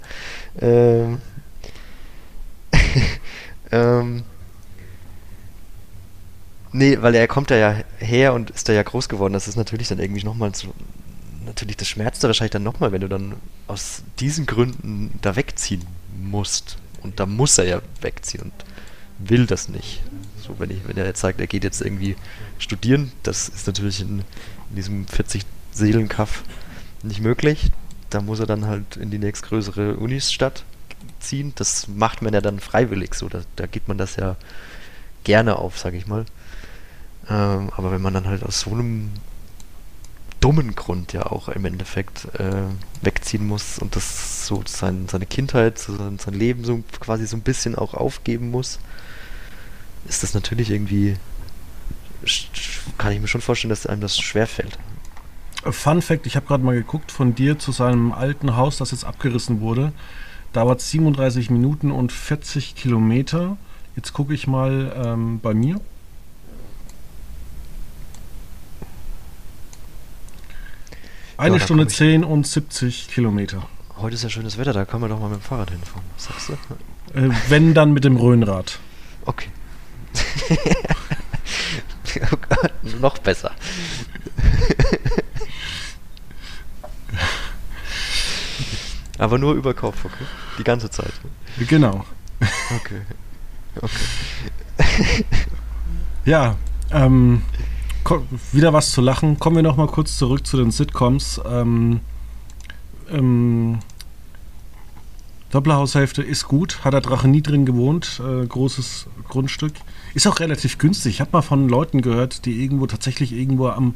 ja. Ähm, (laughs) ähm, nee, weil er kommt da ja her und ist da ja groß geworden. Das ist natürlich dann irgendwie nochmal so natürlich das schmerzt wahrscheinlich dann nochmal, wenn du dann aus diesen Gründen da wegziehen musst. Und da muss er ja wegziehen und will das nicht. So, wenn, ich, wenn er jetzt sagt, er geht jetzt irgendwie studieren, das ist natürlich in, in diesem 40 Seelenkaff nicht möglich. Da muss er dann halt in die nächstgrößere Unisstadt ziehen. Das macht man ja dann freiwillig so. Da, da gibt man das ja gerne auf, sag ich mal. Ähm, aber wenn man dann halt aus so einem dummen Grund ja auch im Endeffekt äh, wegziehen muss und das so sein, seine Kindheit, sein, sein Leben so quasi so ein bisschen auch aufgeben muss, ist das natürlich irgendwie, kann ich mir schon vorstellen, dass einem das schwerfällt. Fun Fact, ich habe gerade mal geguckt, von dir zu seinem alten Haus, das jetzt abgerissen wurde, dauert 37 Minuten und 40 Kilometer. Jetzt gucke ich mal ähm, bei mir. Eine ja, Stunde 10 und 70 Kilometer. Heute ist ja schönes Wetter, da kann man doch mal mit dem Fahrrad hinfahren. Was sagst du? Äh, wenn, dann mit dem Röhnrad. Okay. (laughs) oh Gott, noch besser. Aber nur über Kopf, okay? Die ganze Zeit. Genau. Okay. Okay. ja, ähm, wieder was zu lachen. Kommen wir noch mal kurz zurück zu den Sitcoms. Ähm, ähm, Doppelhaushälfte ist gut, hat der Drache nie drin gewohnt, äh, großes Grundstück. Ist auch relativ günstig. Ich habe mal von Leuten gehört, die irgendwo tatsächlich irgendwo am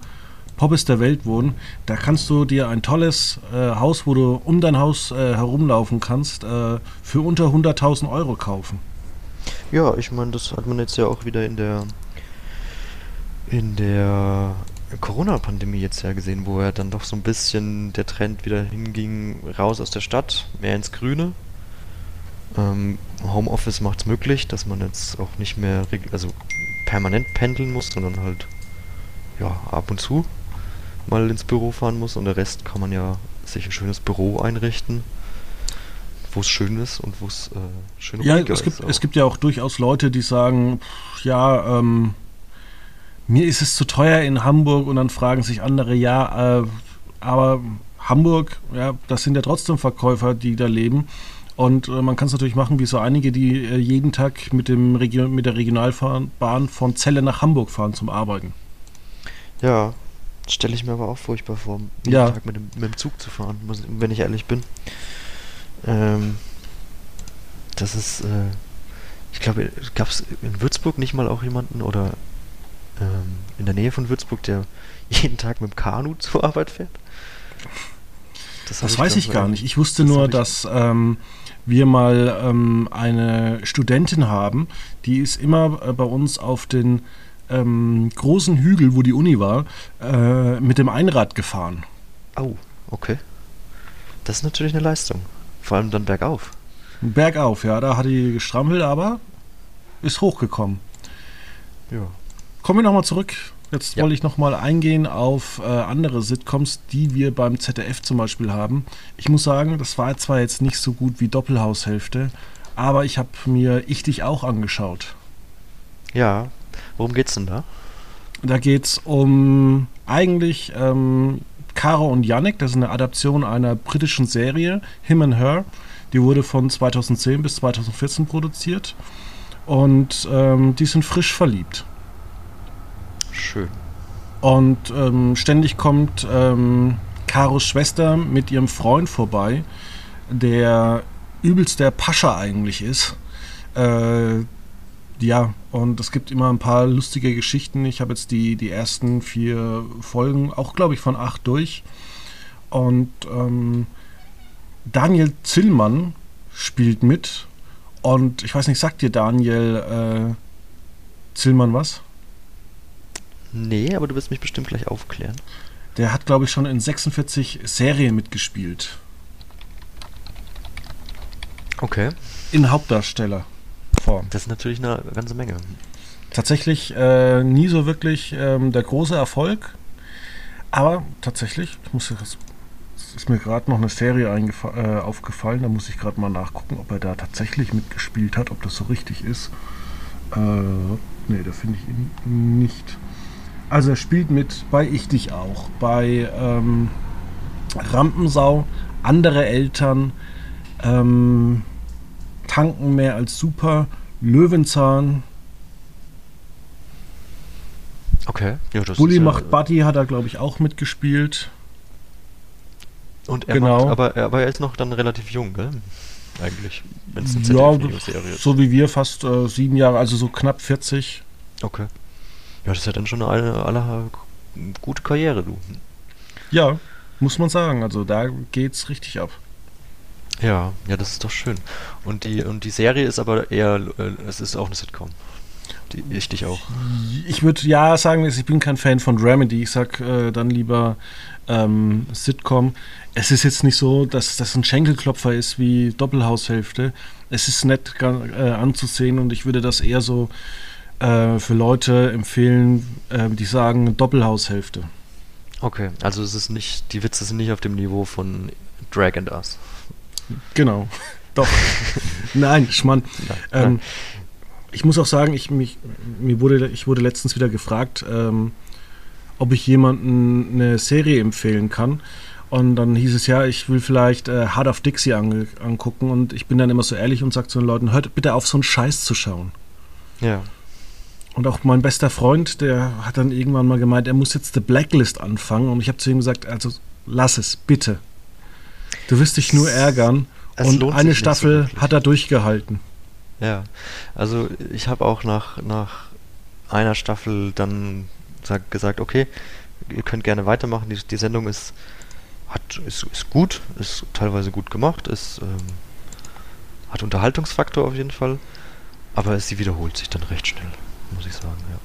Poppes der Welt wohnen. Da kannst du dir ein tolles äh, Haus, wo du um dein Haus äh, herumlaufen kannst, äh, für unter 100.000 Euro kaufen. Ja, ich meine, das hat man jetzt ja auch wieder in der in der Corona-Pandemie jetzt ja gesehen, wo er dann doch so ein bisschen der Trend wieder hinging, raus aus der Stadt, mehr ins Grüne. Ähm, Homeoffice macht es möglich, dass man jetzt auch nicht mehr also permanent pendeln muss, sondern halt ja, ab und zu mal ins Büro fahren muss und der Rest kann man ja sich ein schönes Büro einrichten, wo es schön ist und wo es äh, schön ja, es gibt, ist. Es gibt ja auch durchaus Leute, die sagen, ja, ähm, mir ist es zu teuer in Hamburg und dann fragen sich andere, ja, äh, aber Hamburg, ja, das sind ja trotzdem Verkäufer, die da leben. Und äh, man kann es natürlich machen, wie so einige, die äh, jeden Tag mit, dem mit der Regionalbahn von Celle nach Hamburg fahren zum Arbeiten. Ja, stelle ich mir aber auch furchtbar vor, jeden ja. Tag mit dem, mit dem Zug zu fahren, wenn ich ehrlich bin. Ähm, das ist, äh, ich glaube, gab es in Würzburg nicht mal auch jemanden oder ähm, in der Nähe von Würzburg, der (laughs) jeden Tag mit dem Kanu zur Arbeit fährt? Das, das ich weiß ich gar nicht. Ich wusste das nur, dass ähm, wir mal ähm, eine Studentin haben, die ist immer äh, bei uns auf den ähm, großen Hügel, wo die Uni war, äh, mit dem Einrad gefahren. Oh, okay. Das ist natürlich eine Leistung. Vor allem dann bergauf. Bergauf, ja, da hat die gestrampelt, aber ist hochgekommen. Ja. Kommen wir nochmal zurück. Jetzt ja. wollte ich nochmal eingehen auf äh, andere Sitcoms, die wir beim ZDF zum Beispiel haben. Ich muss sagen, das war zwar jetzt nicht so gut wie Doppelhaushälfte, aber ich habe mir Ich dich auch angeschaut. Ja, worum geht's denn da? Da geht's um eigentlich ähm, Caro und Yannick, das ist eine Adaption einer britischen Serie, Him and Her. Die wurde von 2010 bis 2014 produziert. Und ähm, die sind frisch verliebt. Schön. Und ähm, ständig kommt ähm, Karos Schwester mit ihrem Freund vorbei, der übelst der Pascha eigentlich ist. Äh, ja, und es gibt immer ein paar lustige Geschichten. Ich habe jetzt die, die ersten vier Folgen, auch glaube ich von acht durch. Und ähm, Daniel Zillmann spielt mit. Und ich weiß nicht, sagt dir Daniel äh, Zillmann was? Nee, aber du wirst mich bestimmt gleich aufklären. Der hat, glaube ich, schon in 46 Serien mitgespielt. Okay. In Hauptdarstellerform. Das ist natürlich eine ganze Menge. Tatsächlich äh, nie so wirklich ähm, der große Erfolg. Aber tatsächlich, ich muss es ist mir gerade noch eine Serie äh, aufgefallen, da muss ich gerade mal nachgucken, ob er da tatsächlich mitgespielt hat, ob das so richtig ist. Äh, nee, da finde ich ihn nicht. Also er spielt mit bei Ich dich auch, bei ähm, Rampensau, andere Eltern, ähm, Tanken mehr als super, Löwenzahn. Okay. Ja, Bully macht ja, Buddy hat er, glaube ich, auch mitgespielt. Und er Genau. macht, aber, aber er ist noch dann relativ jung, gell? Eigentlich. Wenn es eine Ja, so wie wir, fast äh, sieben Jahre, also so knapp 40. Okay. Ja, das ist ja dann schon eine, eine gute Karriere, du. Ja, muss man sagen. Also da geht's richtig ab. Ja, ja, das ist doch schön. Und die, und die Serie ist aber eher, äh, es ist auch eine Sitcom. Die, ich dich auch. Ich würde ja sagen, ich bin kein Fan von Dramedy. Ich sag äh, dann lieber ähm, Sitcom. Es ist jetzt nicht so, dass das ein Schenkelklopfer ist wie Doppelhaushälfte. Es ist nett äh, anzusehen und ich würde das eher so äh, für Leute empfehlen, äh, die sagen Doppelhaushälfte. Okay, also es ist nicht, die Witze sind nicht auf dem Niveau von Drag and Us. Genau. (laughs) Doch. Nein, Schmann. Nein, Ähm, ich muss auch sagen, ich, mich, mir wurde, ich wurde letztens wieder gefragt, ähm, ob ich jemanden eine Serie empfehlen kann. Und dann hieß es ja, ich will vielleicht äh, Hard of Dixie angucken. Und ich bin dann immer so ehrlich und sage zu den Leuten, hört bitte auf, so einen Scheiß zu schauen. Ja. Und auch mein bester Freund, der hat dann irgendwann mal gemeint, er muss jetzt The Blacklist anfangen. Und ich habe zu ihm gesagt, also lass es, bitte. Du wirst dich nur ärgern. Es und eine so Staffel wirklich. hat er durchgehalten. Ja, also ich habe auch nach, nach einer Staffel dann sag, gesagt, okay, ihr könnt gerne weitermachen. Die, die Sendung ist, hat, ist, ist gut, ist teilweise gut gemacht, ist, ähm, hat Unterhaltungsfaktor auf jeden Fall, aber sie wiederholt sich dann recht schnell, muss ich sagen, ja.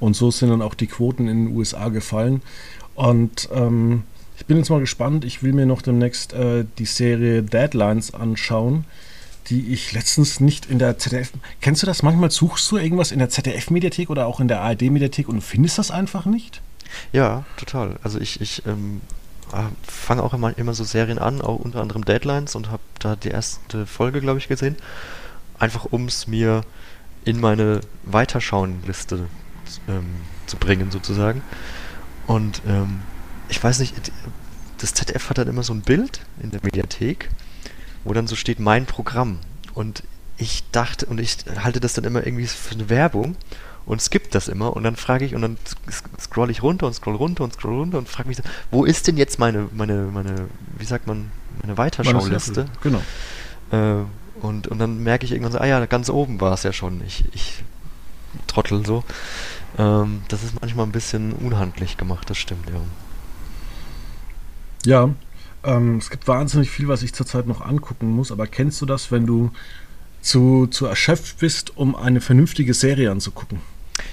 Und so sind dann auch die Quoten in den USA gefallen. Und ähm, ich bin jetzt mal gespannt. Ich will mir noch demnächst äh, die Serie Deadlines anschauen, die ich letztens nicht in der ZDF. Kennst du das? Manchmal suchst du irgendwas in der ZDF-Mediathek oder auch in der ARD-Mediathek und findest das einfach nicht? Ja, total. Also ich, ich ähm, fange auch immer, immer so Serien an, auch unter anderem Deadlines und habe da die erste Folge, glaube ich, gesehen. Einfach um es mir in meine Weiterschauen-Liste ähm, zu bringen, sozusagen. Und ähm, ich weiß nicht, das ZDF hat dann immer so ein Bild in der Mediathek, wo dann so steht mein Programm. Und ich dachte, und ich halte das dann immer irgendwie für eine Werbung und skipp das immer und dann frage ich und dann scroll ich runter und scroll runter und scroll runter und frage mich, wo ist denn jetzt meine, meine, meine, wie sagt man, meine Weiterschauliste? Genau. Äh, und, und dann merke ich irgendwann so, ah ja, ganz oben war es ja schon. Ich, ich trottel so. Ähm, das ist manchmal ein bisschen unhandlich gemacht, das stimmt, ja. Ja, ähm, es gibt wahnsinnig viel, was ich zurzeit noch angucken muss. Aber kennst du das, wenn du zu, zu erschöpft bist, um eine vernünftige Serie anzugucken?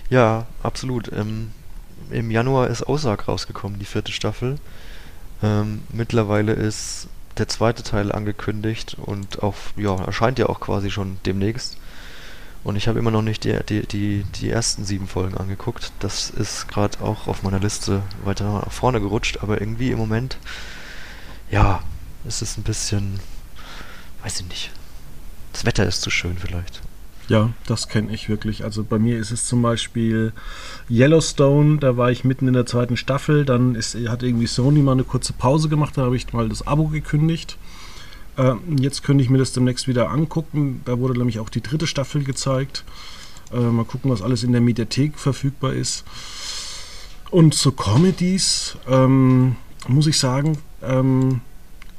Ja, absolut. Ähm, Im Januar ist Ozark rausgekommen, die vierte Staffel. Ähm, mittlerweile ist der zweite Teil angekündigt und auch, ja, erscheint ja auch quasi schon demnächst. Und ich habe immer noch nicht die, die, die, die ersten sieben Folgen angeguckt. Das ist gerade auch auf meiner Liste weiter nach vorne gerutscht, aber irgendwie im Moment, ja, es ist ein bisschen, weiß ich nicht. Das Wetter ist zu schön vielleicht. Ja, das kenne ich wirklich. Also bei mir ist es zum Beispiel Yellowstone, da war ich mitten in der zweiten Staffel, dann ist, hat irgendwie Sony mal eine kurze Pause gemacht, da habe ich mal das Abo gekündigt. Äh, jetzt könnte ich mir das demnächst wieder angucken. Da wurde nämlich auch die dritte Staffel gezeigt. Äh, mal gucken, was alles in der Mediathek verfügbar ist. Und so Comedies, ähm, muss ich sagen, ähm,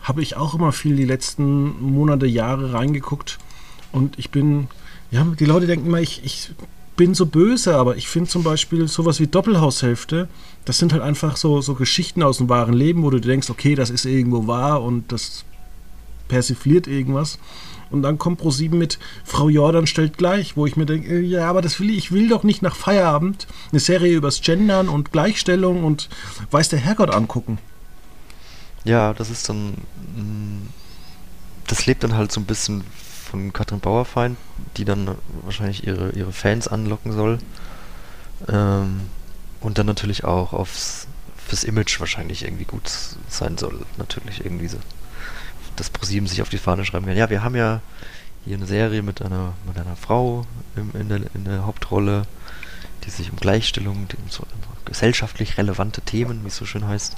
habe ich auch immer viel die letzten Monate, Jahre reingeguckt. Und ich bin, ja, die Leute denken immer, ich, ich bin so böse, aber ich finde zum Beispiel sowas wie Doppelhaushälfte, das sind halt einfach so, so Geschichten aus dem wahren Leben, wo du denkst, okay, das ist irgendwo wahr und das persifliert irgendwas. Und dann kommt ProSieben mit Frau Jordan stellt gleich, wo ich mir denke, äh, ja, aber das will ich, ich will doch nicht nach Feierabend eine Serie übers Gendern und Gleichstellung und weiß der Herrgott angucken. Ja, das ist dann. mm, Das lebt dann halt so ein bisschen von Katrin Bauerfeind, die dann wahrscheinlich ihre, ihre Fans anlocken soll. Ähm, und dann natürlich auch aufs fürs Image wahrscheinlich irgendwie gut sein soll. Natürlich irgendwie so. Dass ProSieben sich auf die Fahne schreiben kann. Ja, wir haben ja hier eine Serie mit einer, mit einer Frau im, in, der, in der Hauptrolle, die sich um Gleichstellung, die, um so gesellschaftlich relevante Themen, wie es so schön heißt,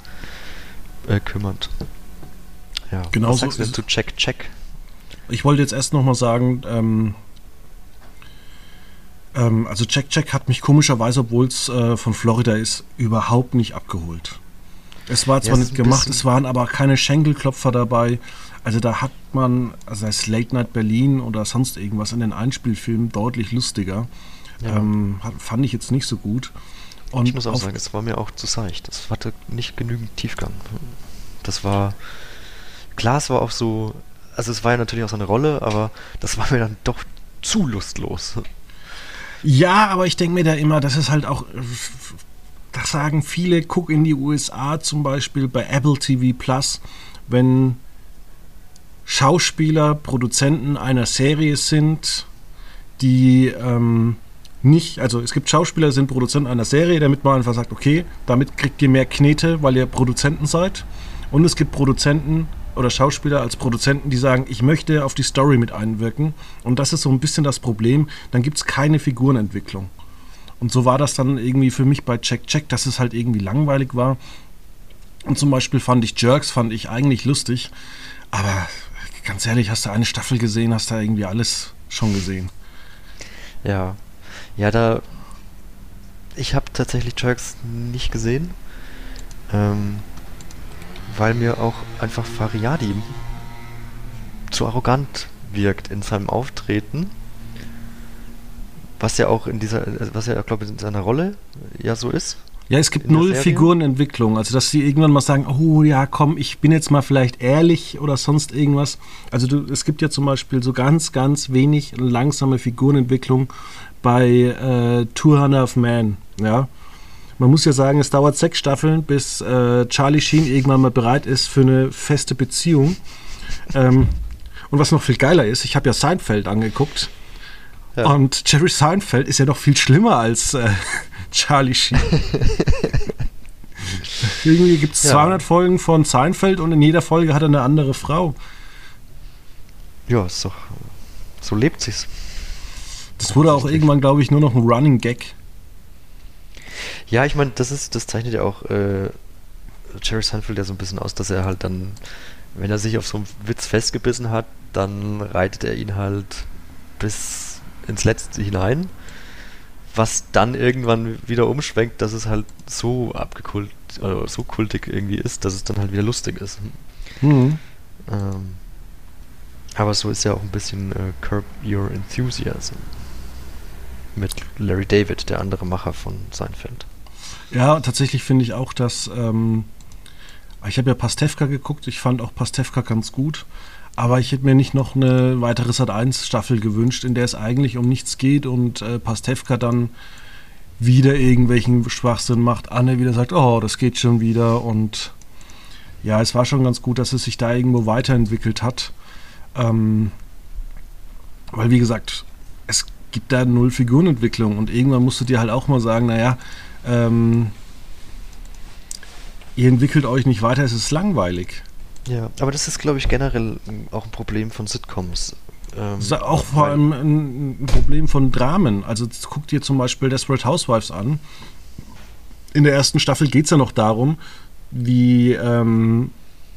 äh, kümmert. Ja, Genau was so sagst du zu Check Check? Ich wollte jetzt erst nochmal sagen, ähm, ähm, also Jack Jack hat mich komischerweise, obwohl es äh, von Florida ist, überhaupt nicht abgeholt. Es war zwar ja, nicht gemacht, es waren aber keine Schenkelklopfer dabei. Also da hat man, also das Late Night Berlin oder sonst irgendwas in den Einspielfilmen deutlich lustiger. Ja. Ähm, fand ich jetzt nicht so gut. Und ich muss auch sagen, es war mir auch zu seicht. Es hatte nicht genügend Tiefgang. Das war, klar, es war auch so, also es war ja natürlich auch so eine Rolle, aber das war mir dann doch zu lustlos. Ja, aber ich denke mir da immer, das ist halt auch, das sagen viele, guck in die USA zum Beispiel bei Apple TV Plus, wenn Schauspieler, Produzenten einer Serie sind, die ähm, nicht, also es gibt Schauspieler, sind Produzenten einer Serie, damit man einfach sagt, okay, damit kriegt ihr mehr Knete, weil ihr Produzenten seid. Und es gibt Produzenten oder Schauspieler als Produzenten, die sagen, ich möchte auf die Story mit einwirken. Und das ist so ein bisschen das Problem. Dann gibt es keine Figurenentwicklung. Und so war das dann irgendwie für mich bei Check Check, dass es halt irgendwie langweilig war. Und zum Beispiel fand ich Jerks, fand ich eigentlich lustig. Aber ganz ehrlich, hast du eine Staffel gesehen, hast du irgendwie alles schon gesehen. Ja. Ja, da. Ich habe tatsächlich Jerks nicht gesehen. Ähm, weil mir auch einfach Fariadi zu arrogant wirkt in seinem Auftreten. Was ja auch in dieser, was ja, glaube ich, in seiner Rolle ja so ist. Ja, es gibt null Figurenentwicklung. Also, dass sie irgendwann mal sagen, oh ja, komm, ich bin jetzt mal vielleicht ehrlich oder sonst irgendwas. Also, du, es gibt ja zum Beispiel so ganz, ganz wenig langsame Figurenentwicklung bei äh, 200 of Man. Ja. Man muss ja sagen, es dauert sechs Staffeln, bis äh, Charlie Sheen irgendwann mal bereit ist für eine feste Beziehung. ähm, und was noch viel geiler ist, ich habe ja Seinfeld angeguckt. Ja. Und Jerry Seinfeld ist ja noch viel schlimmer als äh, (laughs) Charlie Sheen. (laughs) Irgendwie gibt es ja. 200 Folgen von Seinfeld und in jeder Folge hat er eine andere Frau. Ja, ist doch. So lebt sich's. Das wurde auch irgendwann, glaube ich, nur noch ein Running Gag. Ja, ich meine, das ist, das zeichnet ja auch äh, Jerry Seinfeld ja so ein bisschen aus, dass er halt dann, wenn er sich auf so einen Witz festgebissen hat, dann reitet er ihn halt bis ins Letzte hinein, was dann irgendwann wieder umschwenkt, dass es halt so abgekult, oder so kultig irgendwie ist, dass es dann halt wieder lustig ist. Mhm. Ähm, aber so ist ja auch ein bisschen äh, Curb Your Enthusiasm mit Larry David, der andere Macher von Seinfeld. Ja, tatsächlich finde ich auch, dass ähm, ich habe ja Pastewka geguckt, ich fand auch Pastewka ganz gut. Aber ich hätte mir nicht noch eine weitere Sat1-Staffel gewünscht, in der es eigentlich um nichts geht und äh, Pastewka dann wieder irgendwelchen Schwachsinn macht. Anne wieder sagt, oh, das geht schon wieder. Und ja, es war schon ganz gut, dass es sich da irgendwo weiterentwickelt hat. Ähm, weil, wie gesagt, es gibt da null Figurenentwicklung und irgendwann musst du dir halt auch mal sagen, naja, ähm, ihr entwickelt euch nicht weiter, es ist langweilig. Ja, aber das ist, glaube ich, generell auch ein Problem von Sitcoms. Ähm, das ist auch vor allem ein, Problem von Dramen. Also guck dir zum Beispiel Desperate Housewives an. In der ersten Staffel geht es ja noch darum, wie ähm,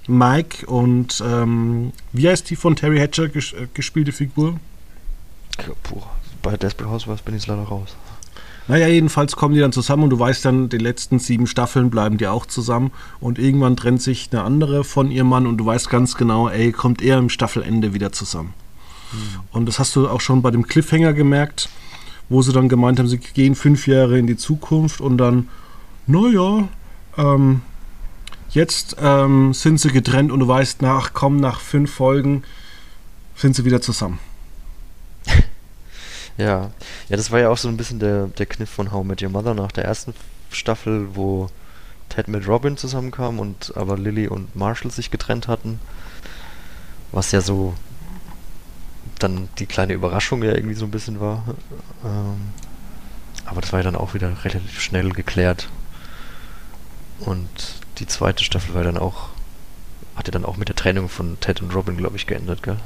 Mike und ähm, wie heißt die von Terry Hatcher ges äh, gespielte Figur? Puh, bei Desperate Housewives bin ich leider raus. Naja, jedenfalls kommen die dann zusammen und du weißt dann, die letzten sieben Staffeln bleiben die auch zusammen und irgendwann trennt sich eine andere von ihrem Mann und du weißt ganz genau, ey, kommt er im Staffelende wieder zusammen. Mhm. Und das hast du auch schon bei dem Cliffhanger gemerkt, wo sie dann gemeint haben, sie gehen fünf Jahre in die Zukunft und dann, naja, ähm, jetzt ähm, sind sie getrennt und du weißt, nach, komm, nach fünf Folgen sind sie wieder zusammen. Ja, ja, das war ja auch so ein bisschen der, der Kniff von How Met Your Mother nach der ersten Staffel, wo Ted mit Robin zusammenkam und aber Lily und Marshall sich getrennt hatten. Was ja so dann die kleine Überraschung ja irgendwie so ein bisschen war. Ähm, aber das war ja dann auch wieder relativ schnell geklärt. Und die zweite Staffel war dann auch, hatte dann auch mit der Trennung von Ted und Robin, glaube ich, geendet, gell?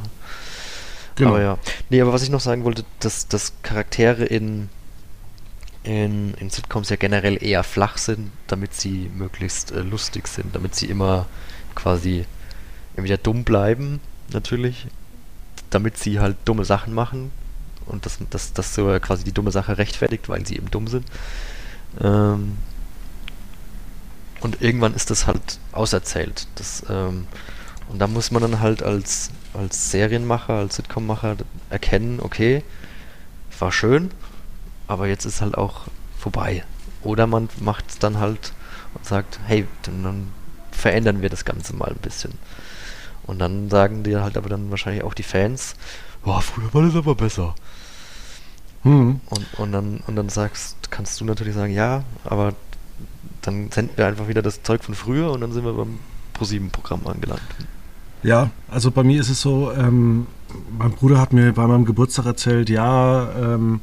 Genau. Aber ja. Nee, aber was ich noch sagen wollte, dass, dass Charaktere in, in, in Sitcoms ja generell eher flach sind, damit sie möglichst äh, lustig sind, damit sie immer quasi entweder dumm bleiben, natürlich, damit sie halt dumme Sachen machen und das, das, das so quasi die dumme Sache rechtfertigt, weil sie eben dumm sind. Ähm, Und irgendwann ist das halt auserzählt. Das, ähm, und da muss man dann halt als, als Serienmacher, als Sitcom-Macher erkennen, okay, war schön, aber jetzt ist halt auch vorbei. Oder man macht es dann halt und sagt, hey, dann, verändern wir das Ganze mal ein bisschen. Und dann sagen dir halt aber dann wahrscheinlich auch die Fans, oh, früher war das aber besser. Hm. Und, und, dann, und dann sagst, kannst du natürlich sagen, ja, aber dann senden wir einfach wieder das Zeug von früher und dann sind wir beim Pro7-Programm angelangt. Ja, also bei mir ist es so, ähm, mein Bruder hat mir bei meinem Geburtstag erzählt, ja, ähm,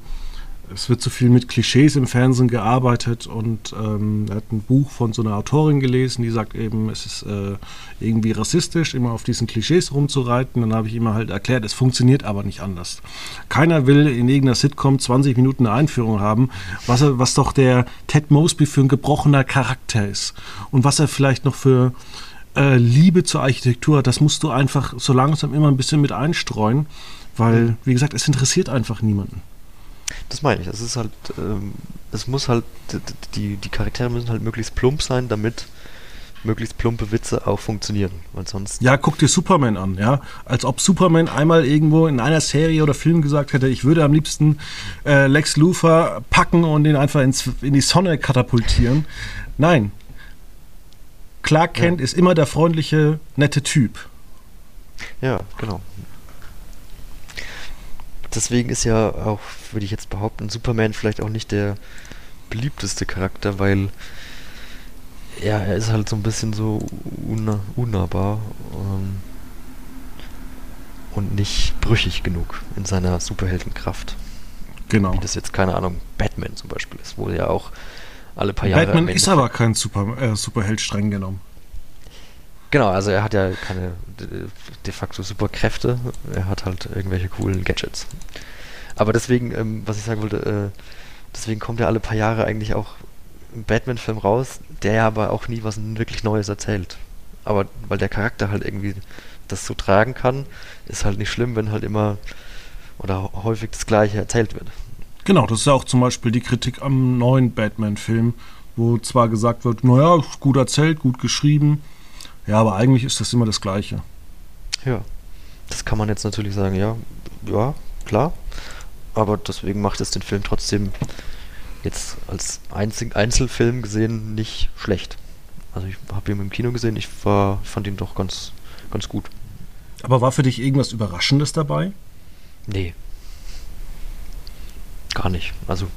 es wird so viel mit Klischees im Fernsehen gearbeitet und ähm, er hat ein Buch von so einer Autorin gelesen, die sagt eben, es ist äh, irgendwie rassistisch, immer auf diesen Klischees rumzureiten. Dann habe ich ihm halt erklärt, es funktioniert aber nicht anders. Keiner will in irgendeiner Sitcom 20 Minuten eine Einführung haben, was, er, was doch der Ted Mosby für ein gebrochener Charakter ist und was er vielleicht noch für äh, Liebe zur Architektur. Das musst du einfach so langsam immer ein bisschen mit einstreuen, weil, wie gesagt, es interessiert einfach niemanden. Das meine ich. Es ist halt, ähm, es muss halt, die, die Charaktere müssen halt möglichst plump sein, damit möglichst plumpe Witze auch funktionieren. Weil sonst. Ja, guck dir Superman an, ja. Als ob Superman einmal irgendwo in einer Serie oder Film gesagt hätte, ich würde am liebsten äh, Lex Luthor packen und ihn einfach ins, in die Sonne katapultieren. Nein. Clark Kent ja. ist immer der freundliche, nette Typ. Ja, genau deswegen ist ja auch, würde ich jetzt behaupten, Superman vielleicht auch nicht der beliebteste Charakter, weil ja, er ist halt so ein bisschen so un unnahbar ähm, und nicht brüchig genug in seiner Superheldenkraft. Genau. Wie das jetzt, keine Ahnung, Batman zum Beispiel ist, wo ja auch alle paar Jahre. Batman ist aber kein Super, äh, Superheld streng genommen. Genau, also er hat ja keine de facto Superkräfte, er hat halt irgendwelche coolen Gadgets. Aber deswegen, ähm, was ich sagen wollte, äh, deswegen kommt ja alle paar Jahre eigentlich auch ein Batman-Film raus, der ja aber auch nie was wirklich Neues erzählt. Aber weil der Charakter halt irgendwie das so tragen kann, ist halt nicht schlimm, wenn halt immer oder häufig das Gleiche erzählt wird. Genau, das ist ja auch zum Beispiel die Kritik am neuen Batman-Film, wo zwar gesagt wird, naja, gut erzählt, gut geschrieben, ja, aber eigentlich ist das immer das Gleiche. Ja, das kann man jetzt natürlich sagen, ja, ja, klar. Aber deswegen macht es den Film trotzdem jetzt als Einzel Einzelfilm gesehen nicht schlecht. Also ich habe ihn im Kino gesehen, ich war, fand ihn doch ganz, ganz gut. Aber war für dich irgendwas Überraschendes dabei? Nee. Gar nicht. Also,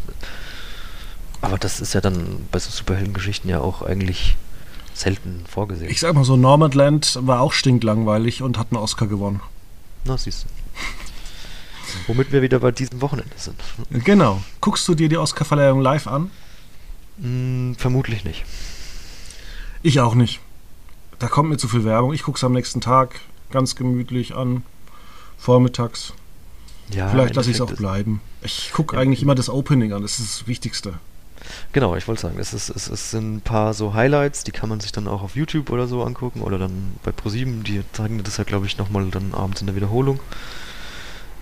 aber das ist ja dann bei so Superheldengeschichten ja auch eigentlich selten vorgesehen. Ich sag mal so, Nomadland war auch stinklangweilig und hat einen Oscar gewonnen. Na, siehst du. Womit wir wieder bei diesem Wochenende sind. Genau. Guckst du dir die Oscarverleihung live an? Hm, vermutlich nicht. Ich auch nicht. Da kommt mir zu viel Werbung. Ich gucke es am nächsten Tag ganz gemütlich an. Vormittags. Ja, Vielleicht lasse ich es auch bleiben. Ich gucke ja, eigentlich immer das Opening an. Das ist das Wichtigste. Genau, ich wollte sagen, es, ist, es, es sind ein paar so Highlights, die kann man sich dann auch auf YouTube oder so angucken oder dann bei ProSieben, die zeigen das ja, glaube ich, nochmal dann abends in der Wiederholung.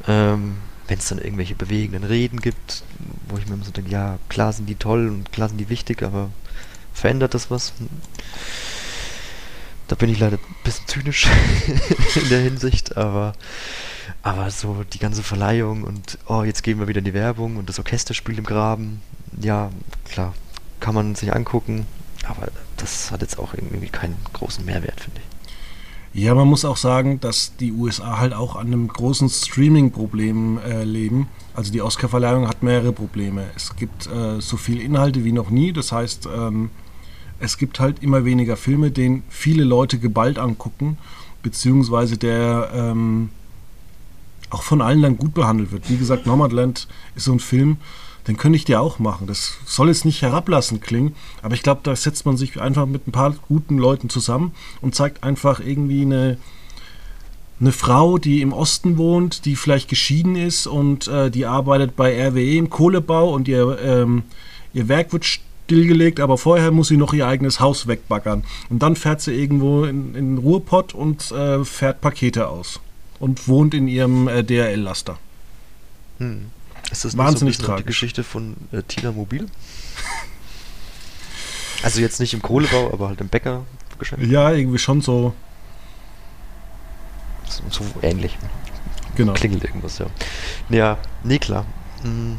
Ähm, Wenn es dann irgendwelche bewegenden Reden gibt, wo ich mir immer so denke, ja, klar sind die toll und klar sind die wichtig, aber verändert das was? Da bin ich leider ein bisschen zynisch (laughs) in der Hinsicht, aber aber so die ganze Verleihung und oh, jetzt gehen wir wieder in die Werbung und das Orchester spielt im Graben, ja, klar, kann man sich angucken, aber das hat jetzt auch irgendwie keinen großen Mehrwert, finde ich. Ja, man muss auch sagen, dass die USA halt auch an einem großen Streaming-Problem äh, leben. Also die Oscar-Verleihung hat mehrere Probleme. Es gibt äh, so viele Inhalte wie noch nie. Das heißt, ähm, es gibt halt immer weniger Filme, den viele Leute geballt angucken, beziehungsweise der ähm, auch von allen dann gut behandelt wird. Wie gesagt, Nomadland ist so ein Film, den könnte ich dir auch machen. Das soll jetzt nicht herablassend klingen, aber ich glaube, da setzt man sich einfach mit ein paar guten Leuten zusammen und zeigt einfach irgendwie eine, eine Frau, die im Osten wohnt, die vielleicht geschieden ist und äh, die arbeitet bei RWE im Kohlebau und ihr, ähm, ihr Werk wird stillgelegt, aber vorher muss sie noch ihr eigenes Haus wegbaggern. Und dann fährt sie irgendwo in, in den Ruhrpott und äh, fährt Pakete aus und wohnt in ihrem äh, DRL-Laster. Hm. Ist das Wahnsinnig so tragisch. die Geschichte von äh, Tina Mobil? Also jetzt nicht im Kohlebau, aber halt im Bäckergeschäft. Ja, irgendwie schon so. So, so ähnlich. Genau. Klingelt irgendwas, ja. Ja, nee, klar. Hm.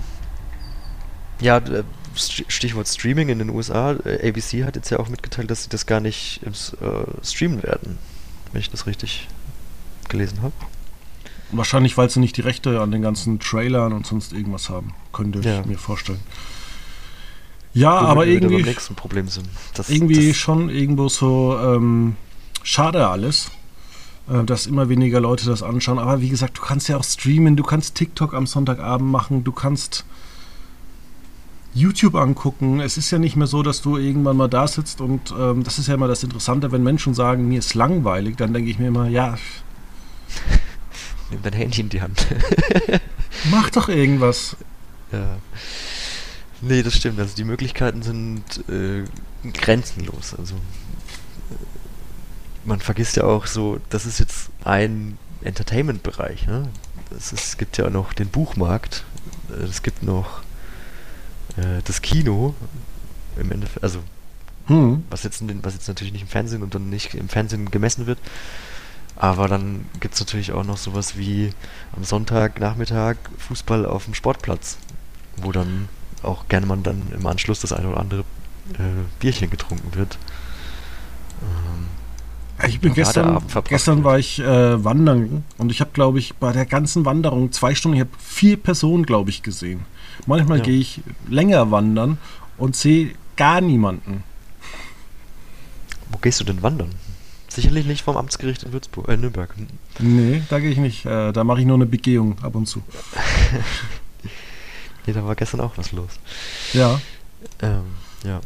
Ja, äh, St- Stichwort Streaming in den USA. Äh, ABC hat jetzt ja auch mitgeteilt, dass sie das gar nicht im äh, streamen werden. Wenn ich das richtig gelesen habe. Wahrscheinlich, weil sie nicht die Rechte an den ganzen Trailern und sonst irgendwas haben. Könnte ich Ja. mir vorstellen. Ja, aber wieder beim irgendwie, nächsten Problem sind. Das, irgendwie das, schon irgendwo so ähm, schade alles, äh, dass immer weniger Leute das anschauen. Aber wie gesagt, du kannst ja auch streamen, du kannst TikTok am Sonntagabend machen, du kannst YouTube angucken. Es ist ja nicht mehr so, dass du irgendwann mal da sitzt und ähm, das ist ja immer das Interessante, wenn Menschen sagen, mir ist langweilig, dann denke ich mir immer, ja, Nimm dein Handy in die Hand. (laughs) mach doch irgendwas. ja. Nee, das stimmt. Also die Möglichkeiten sind äh, grenzenlos. Also äh, man vergisst ja auch so, das ist jetzt ein Entertainment-Bereich. Ne? Es, ist, es gibt ja noch den Buchmarkt. Äh, Es gibt noch äh, das Kino. Im Endeffekt, also Hm. was jetzt, in den, was jetzt natürlich nicht im Fernsehen und dann nicht im Fernsehen gemessen wird. Aber dann gibt es natürlich auch noch sowas wie am Sonntagnachmittag Fußball auf dem Sportplatz, wo dann auch gerne mal dann im Anschluss das eine oder andere äh, Bierchen getrunken wird. Ähm, Ich bin gestern, gestern war ich äh, wandern und ich habe, glaube ich, bei der ganzen Wanderung zwei Stunden, ich habe vier Personen, glaube ich, gesehen. Manchmal Ja. gehe ich länger wandern und sehe gar niemanden. wo gehst du denn wandern? Sicherlich nicht vom Amtsgericht in Würzburg, äh, Nürnberg. Nee, da gehe ich nicht. Äh, da mache ich nur eine Begehung ab und zu. (laughs) Nee, da war gestern auch was los. Ja, Ähm, ja.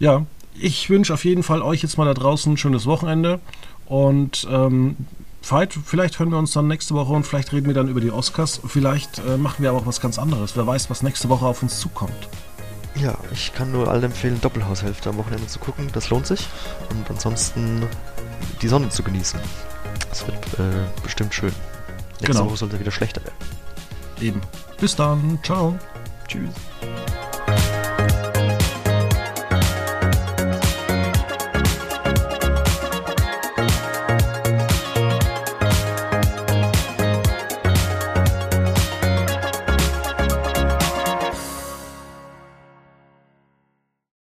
ja. Ich wünsche auf jeden Fall euch jetzt mal da draußen ein schönes Wochenende und ähm, Veit, vielleicht hören wir uns dann nächste Woche und vielleicht reden wir dann über die Oscars. Vielleicht äh, machen wir aber auch was ganz anderes. Wer weiß, was nächste Woche auf uns zukommt. Ja, ich kann nur allen empfehlen, Doppelhaushälfte am Wochenende zu gucken. Das lohnt sich. Und ansonsten die Sonne zu genießen. Das wird äh, bestimmt schön. Nächste Genau. Woche soll es ja wieder schlechter werden. Eben. Bis dann. Ciao. Tschüss.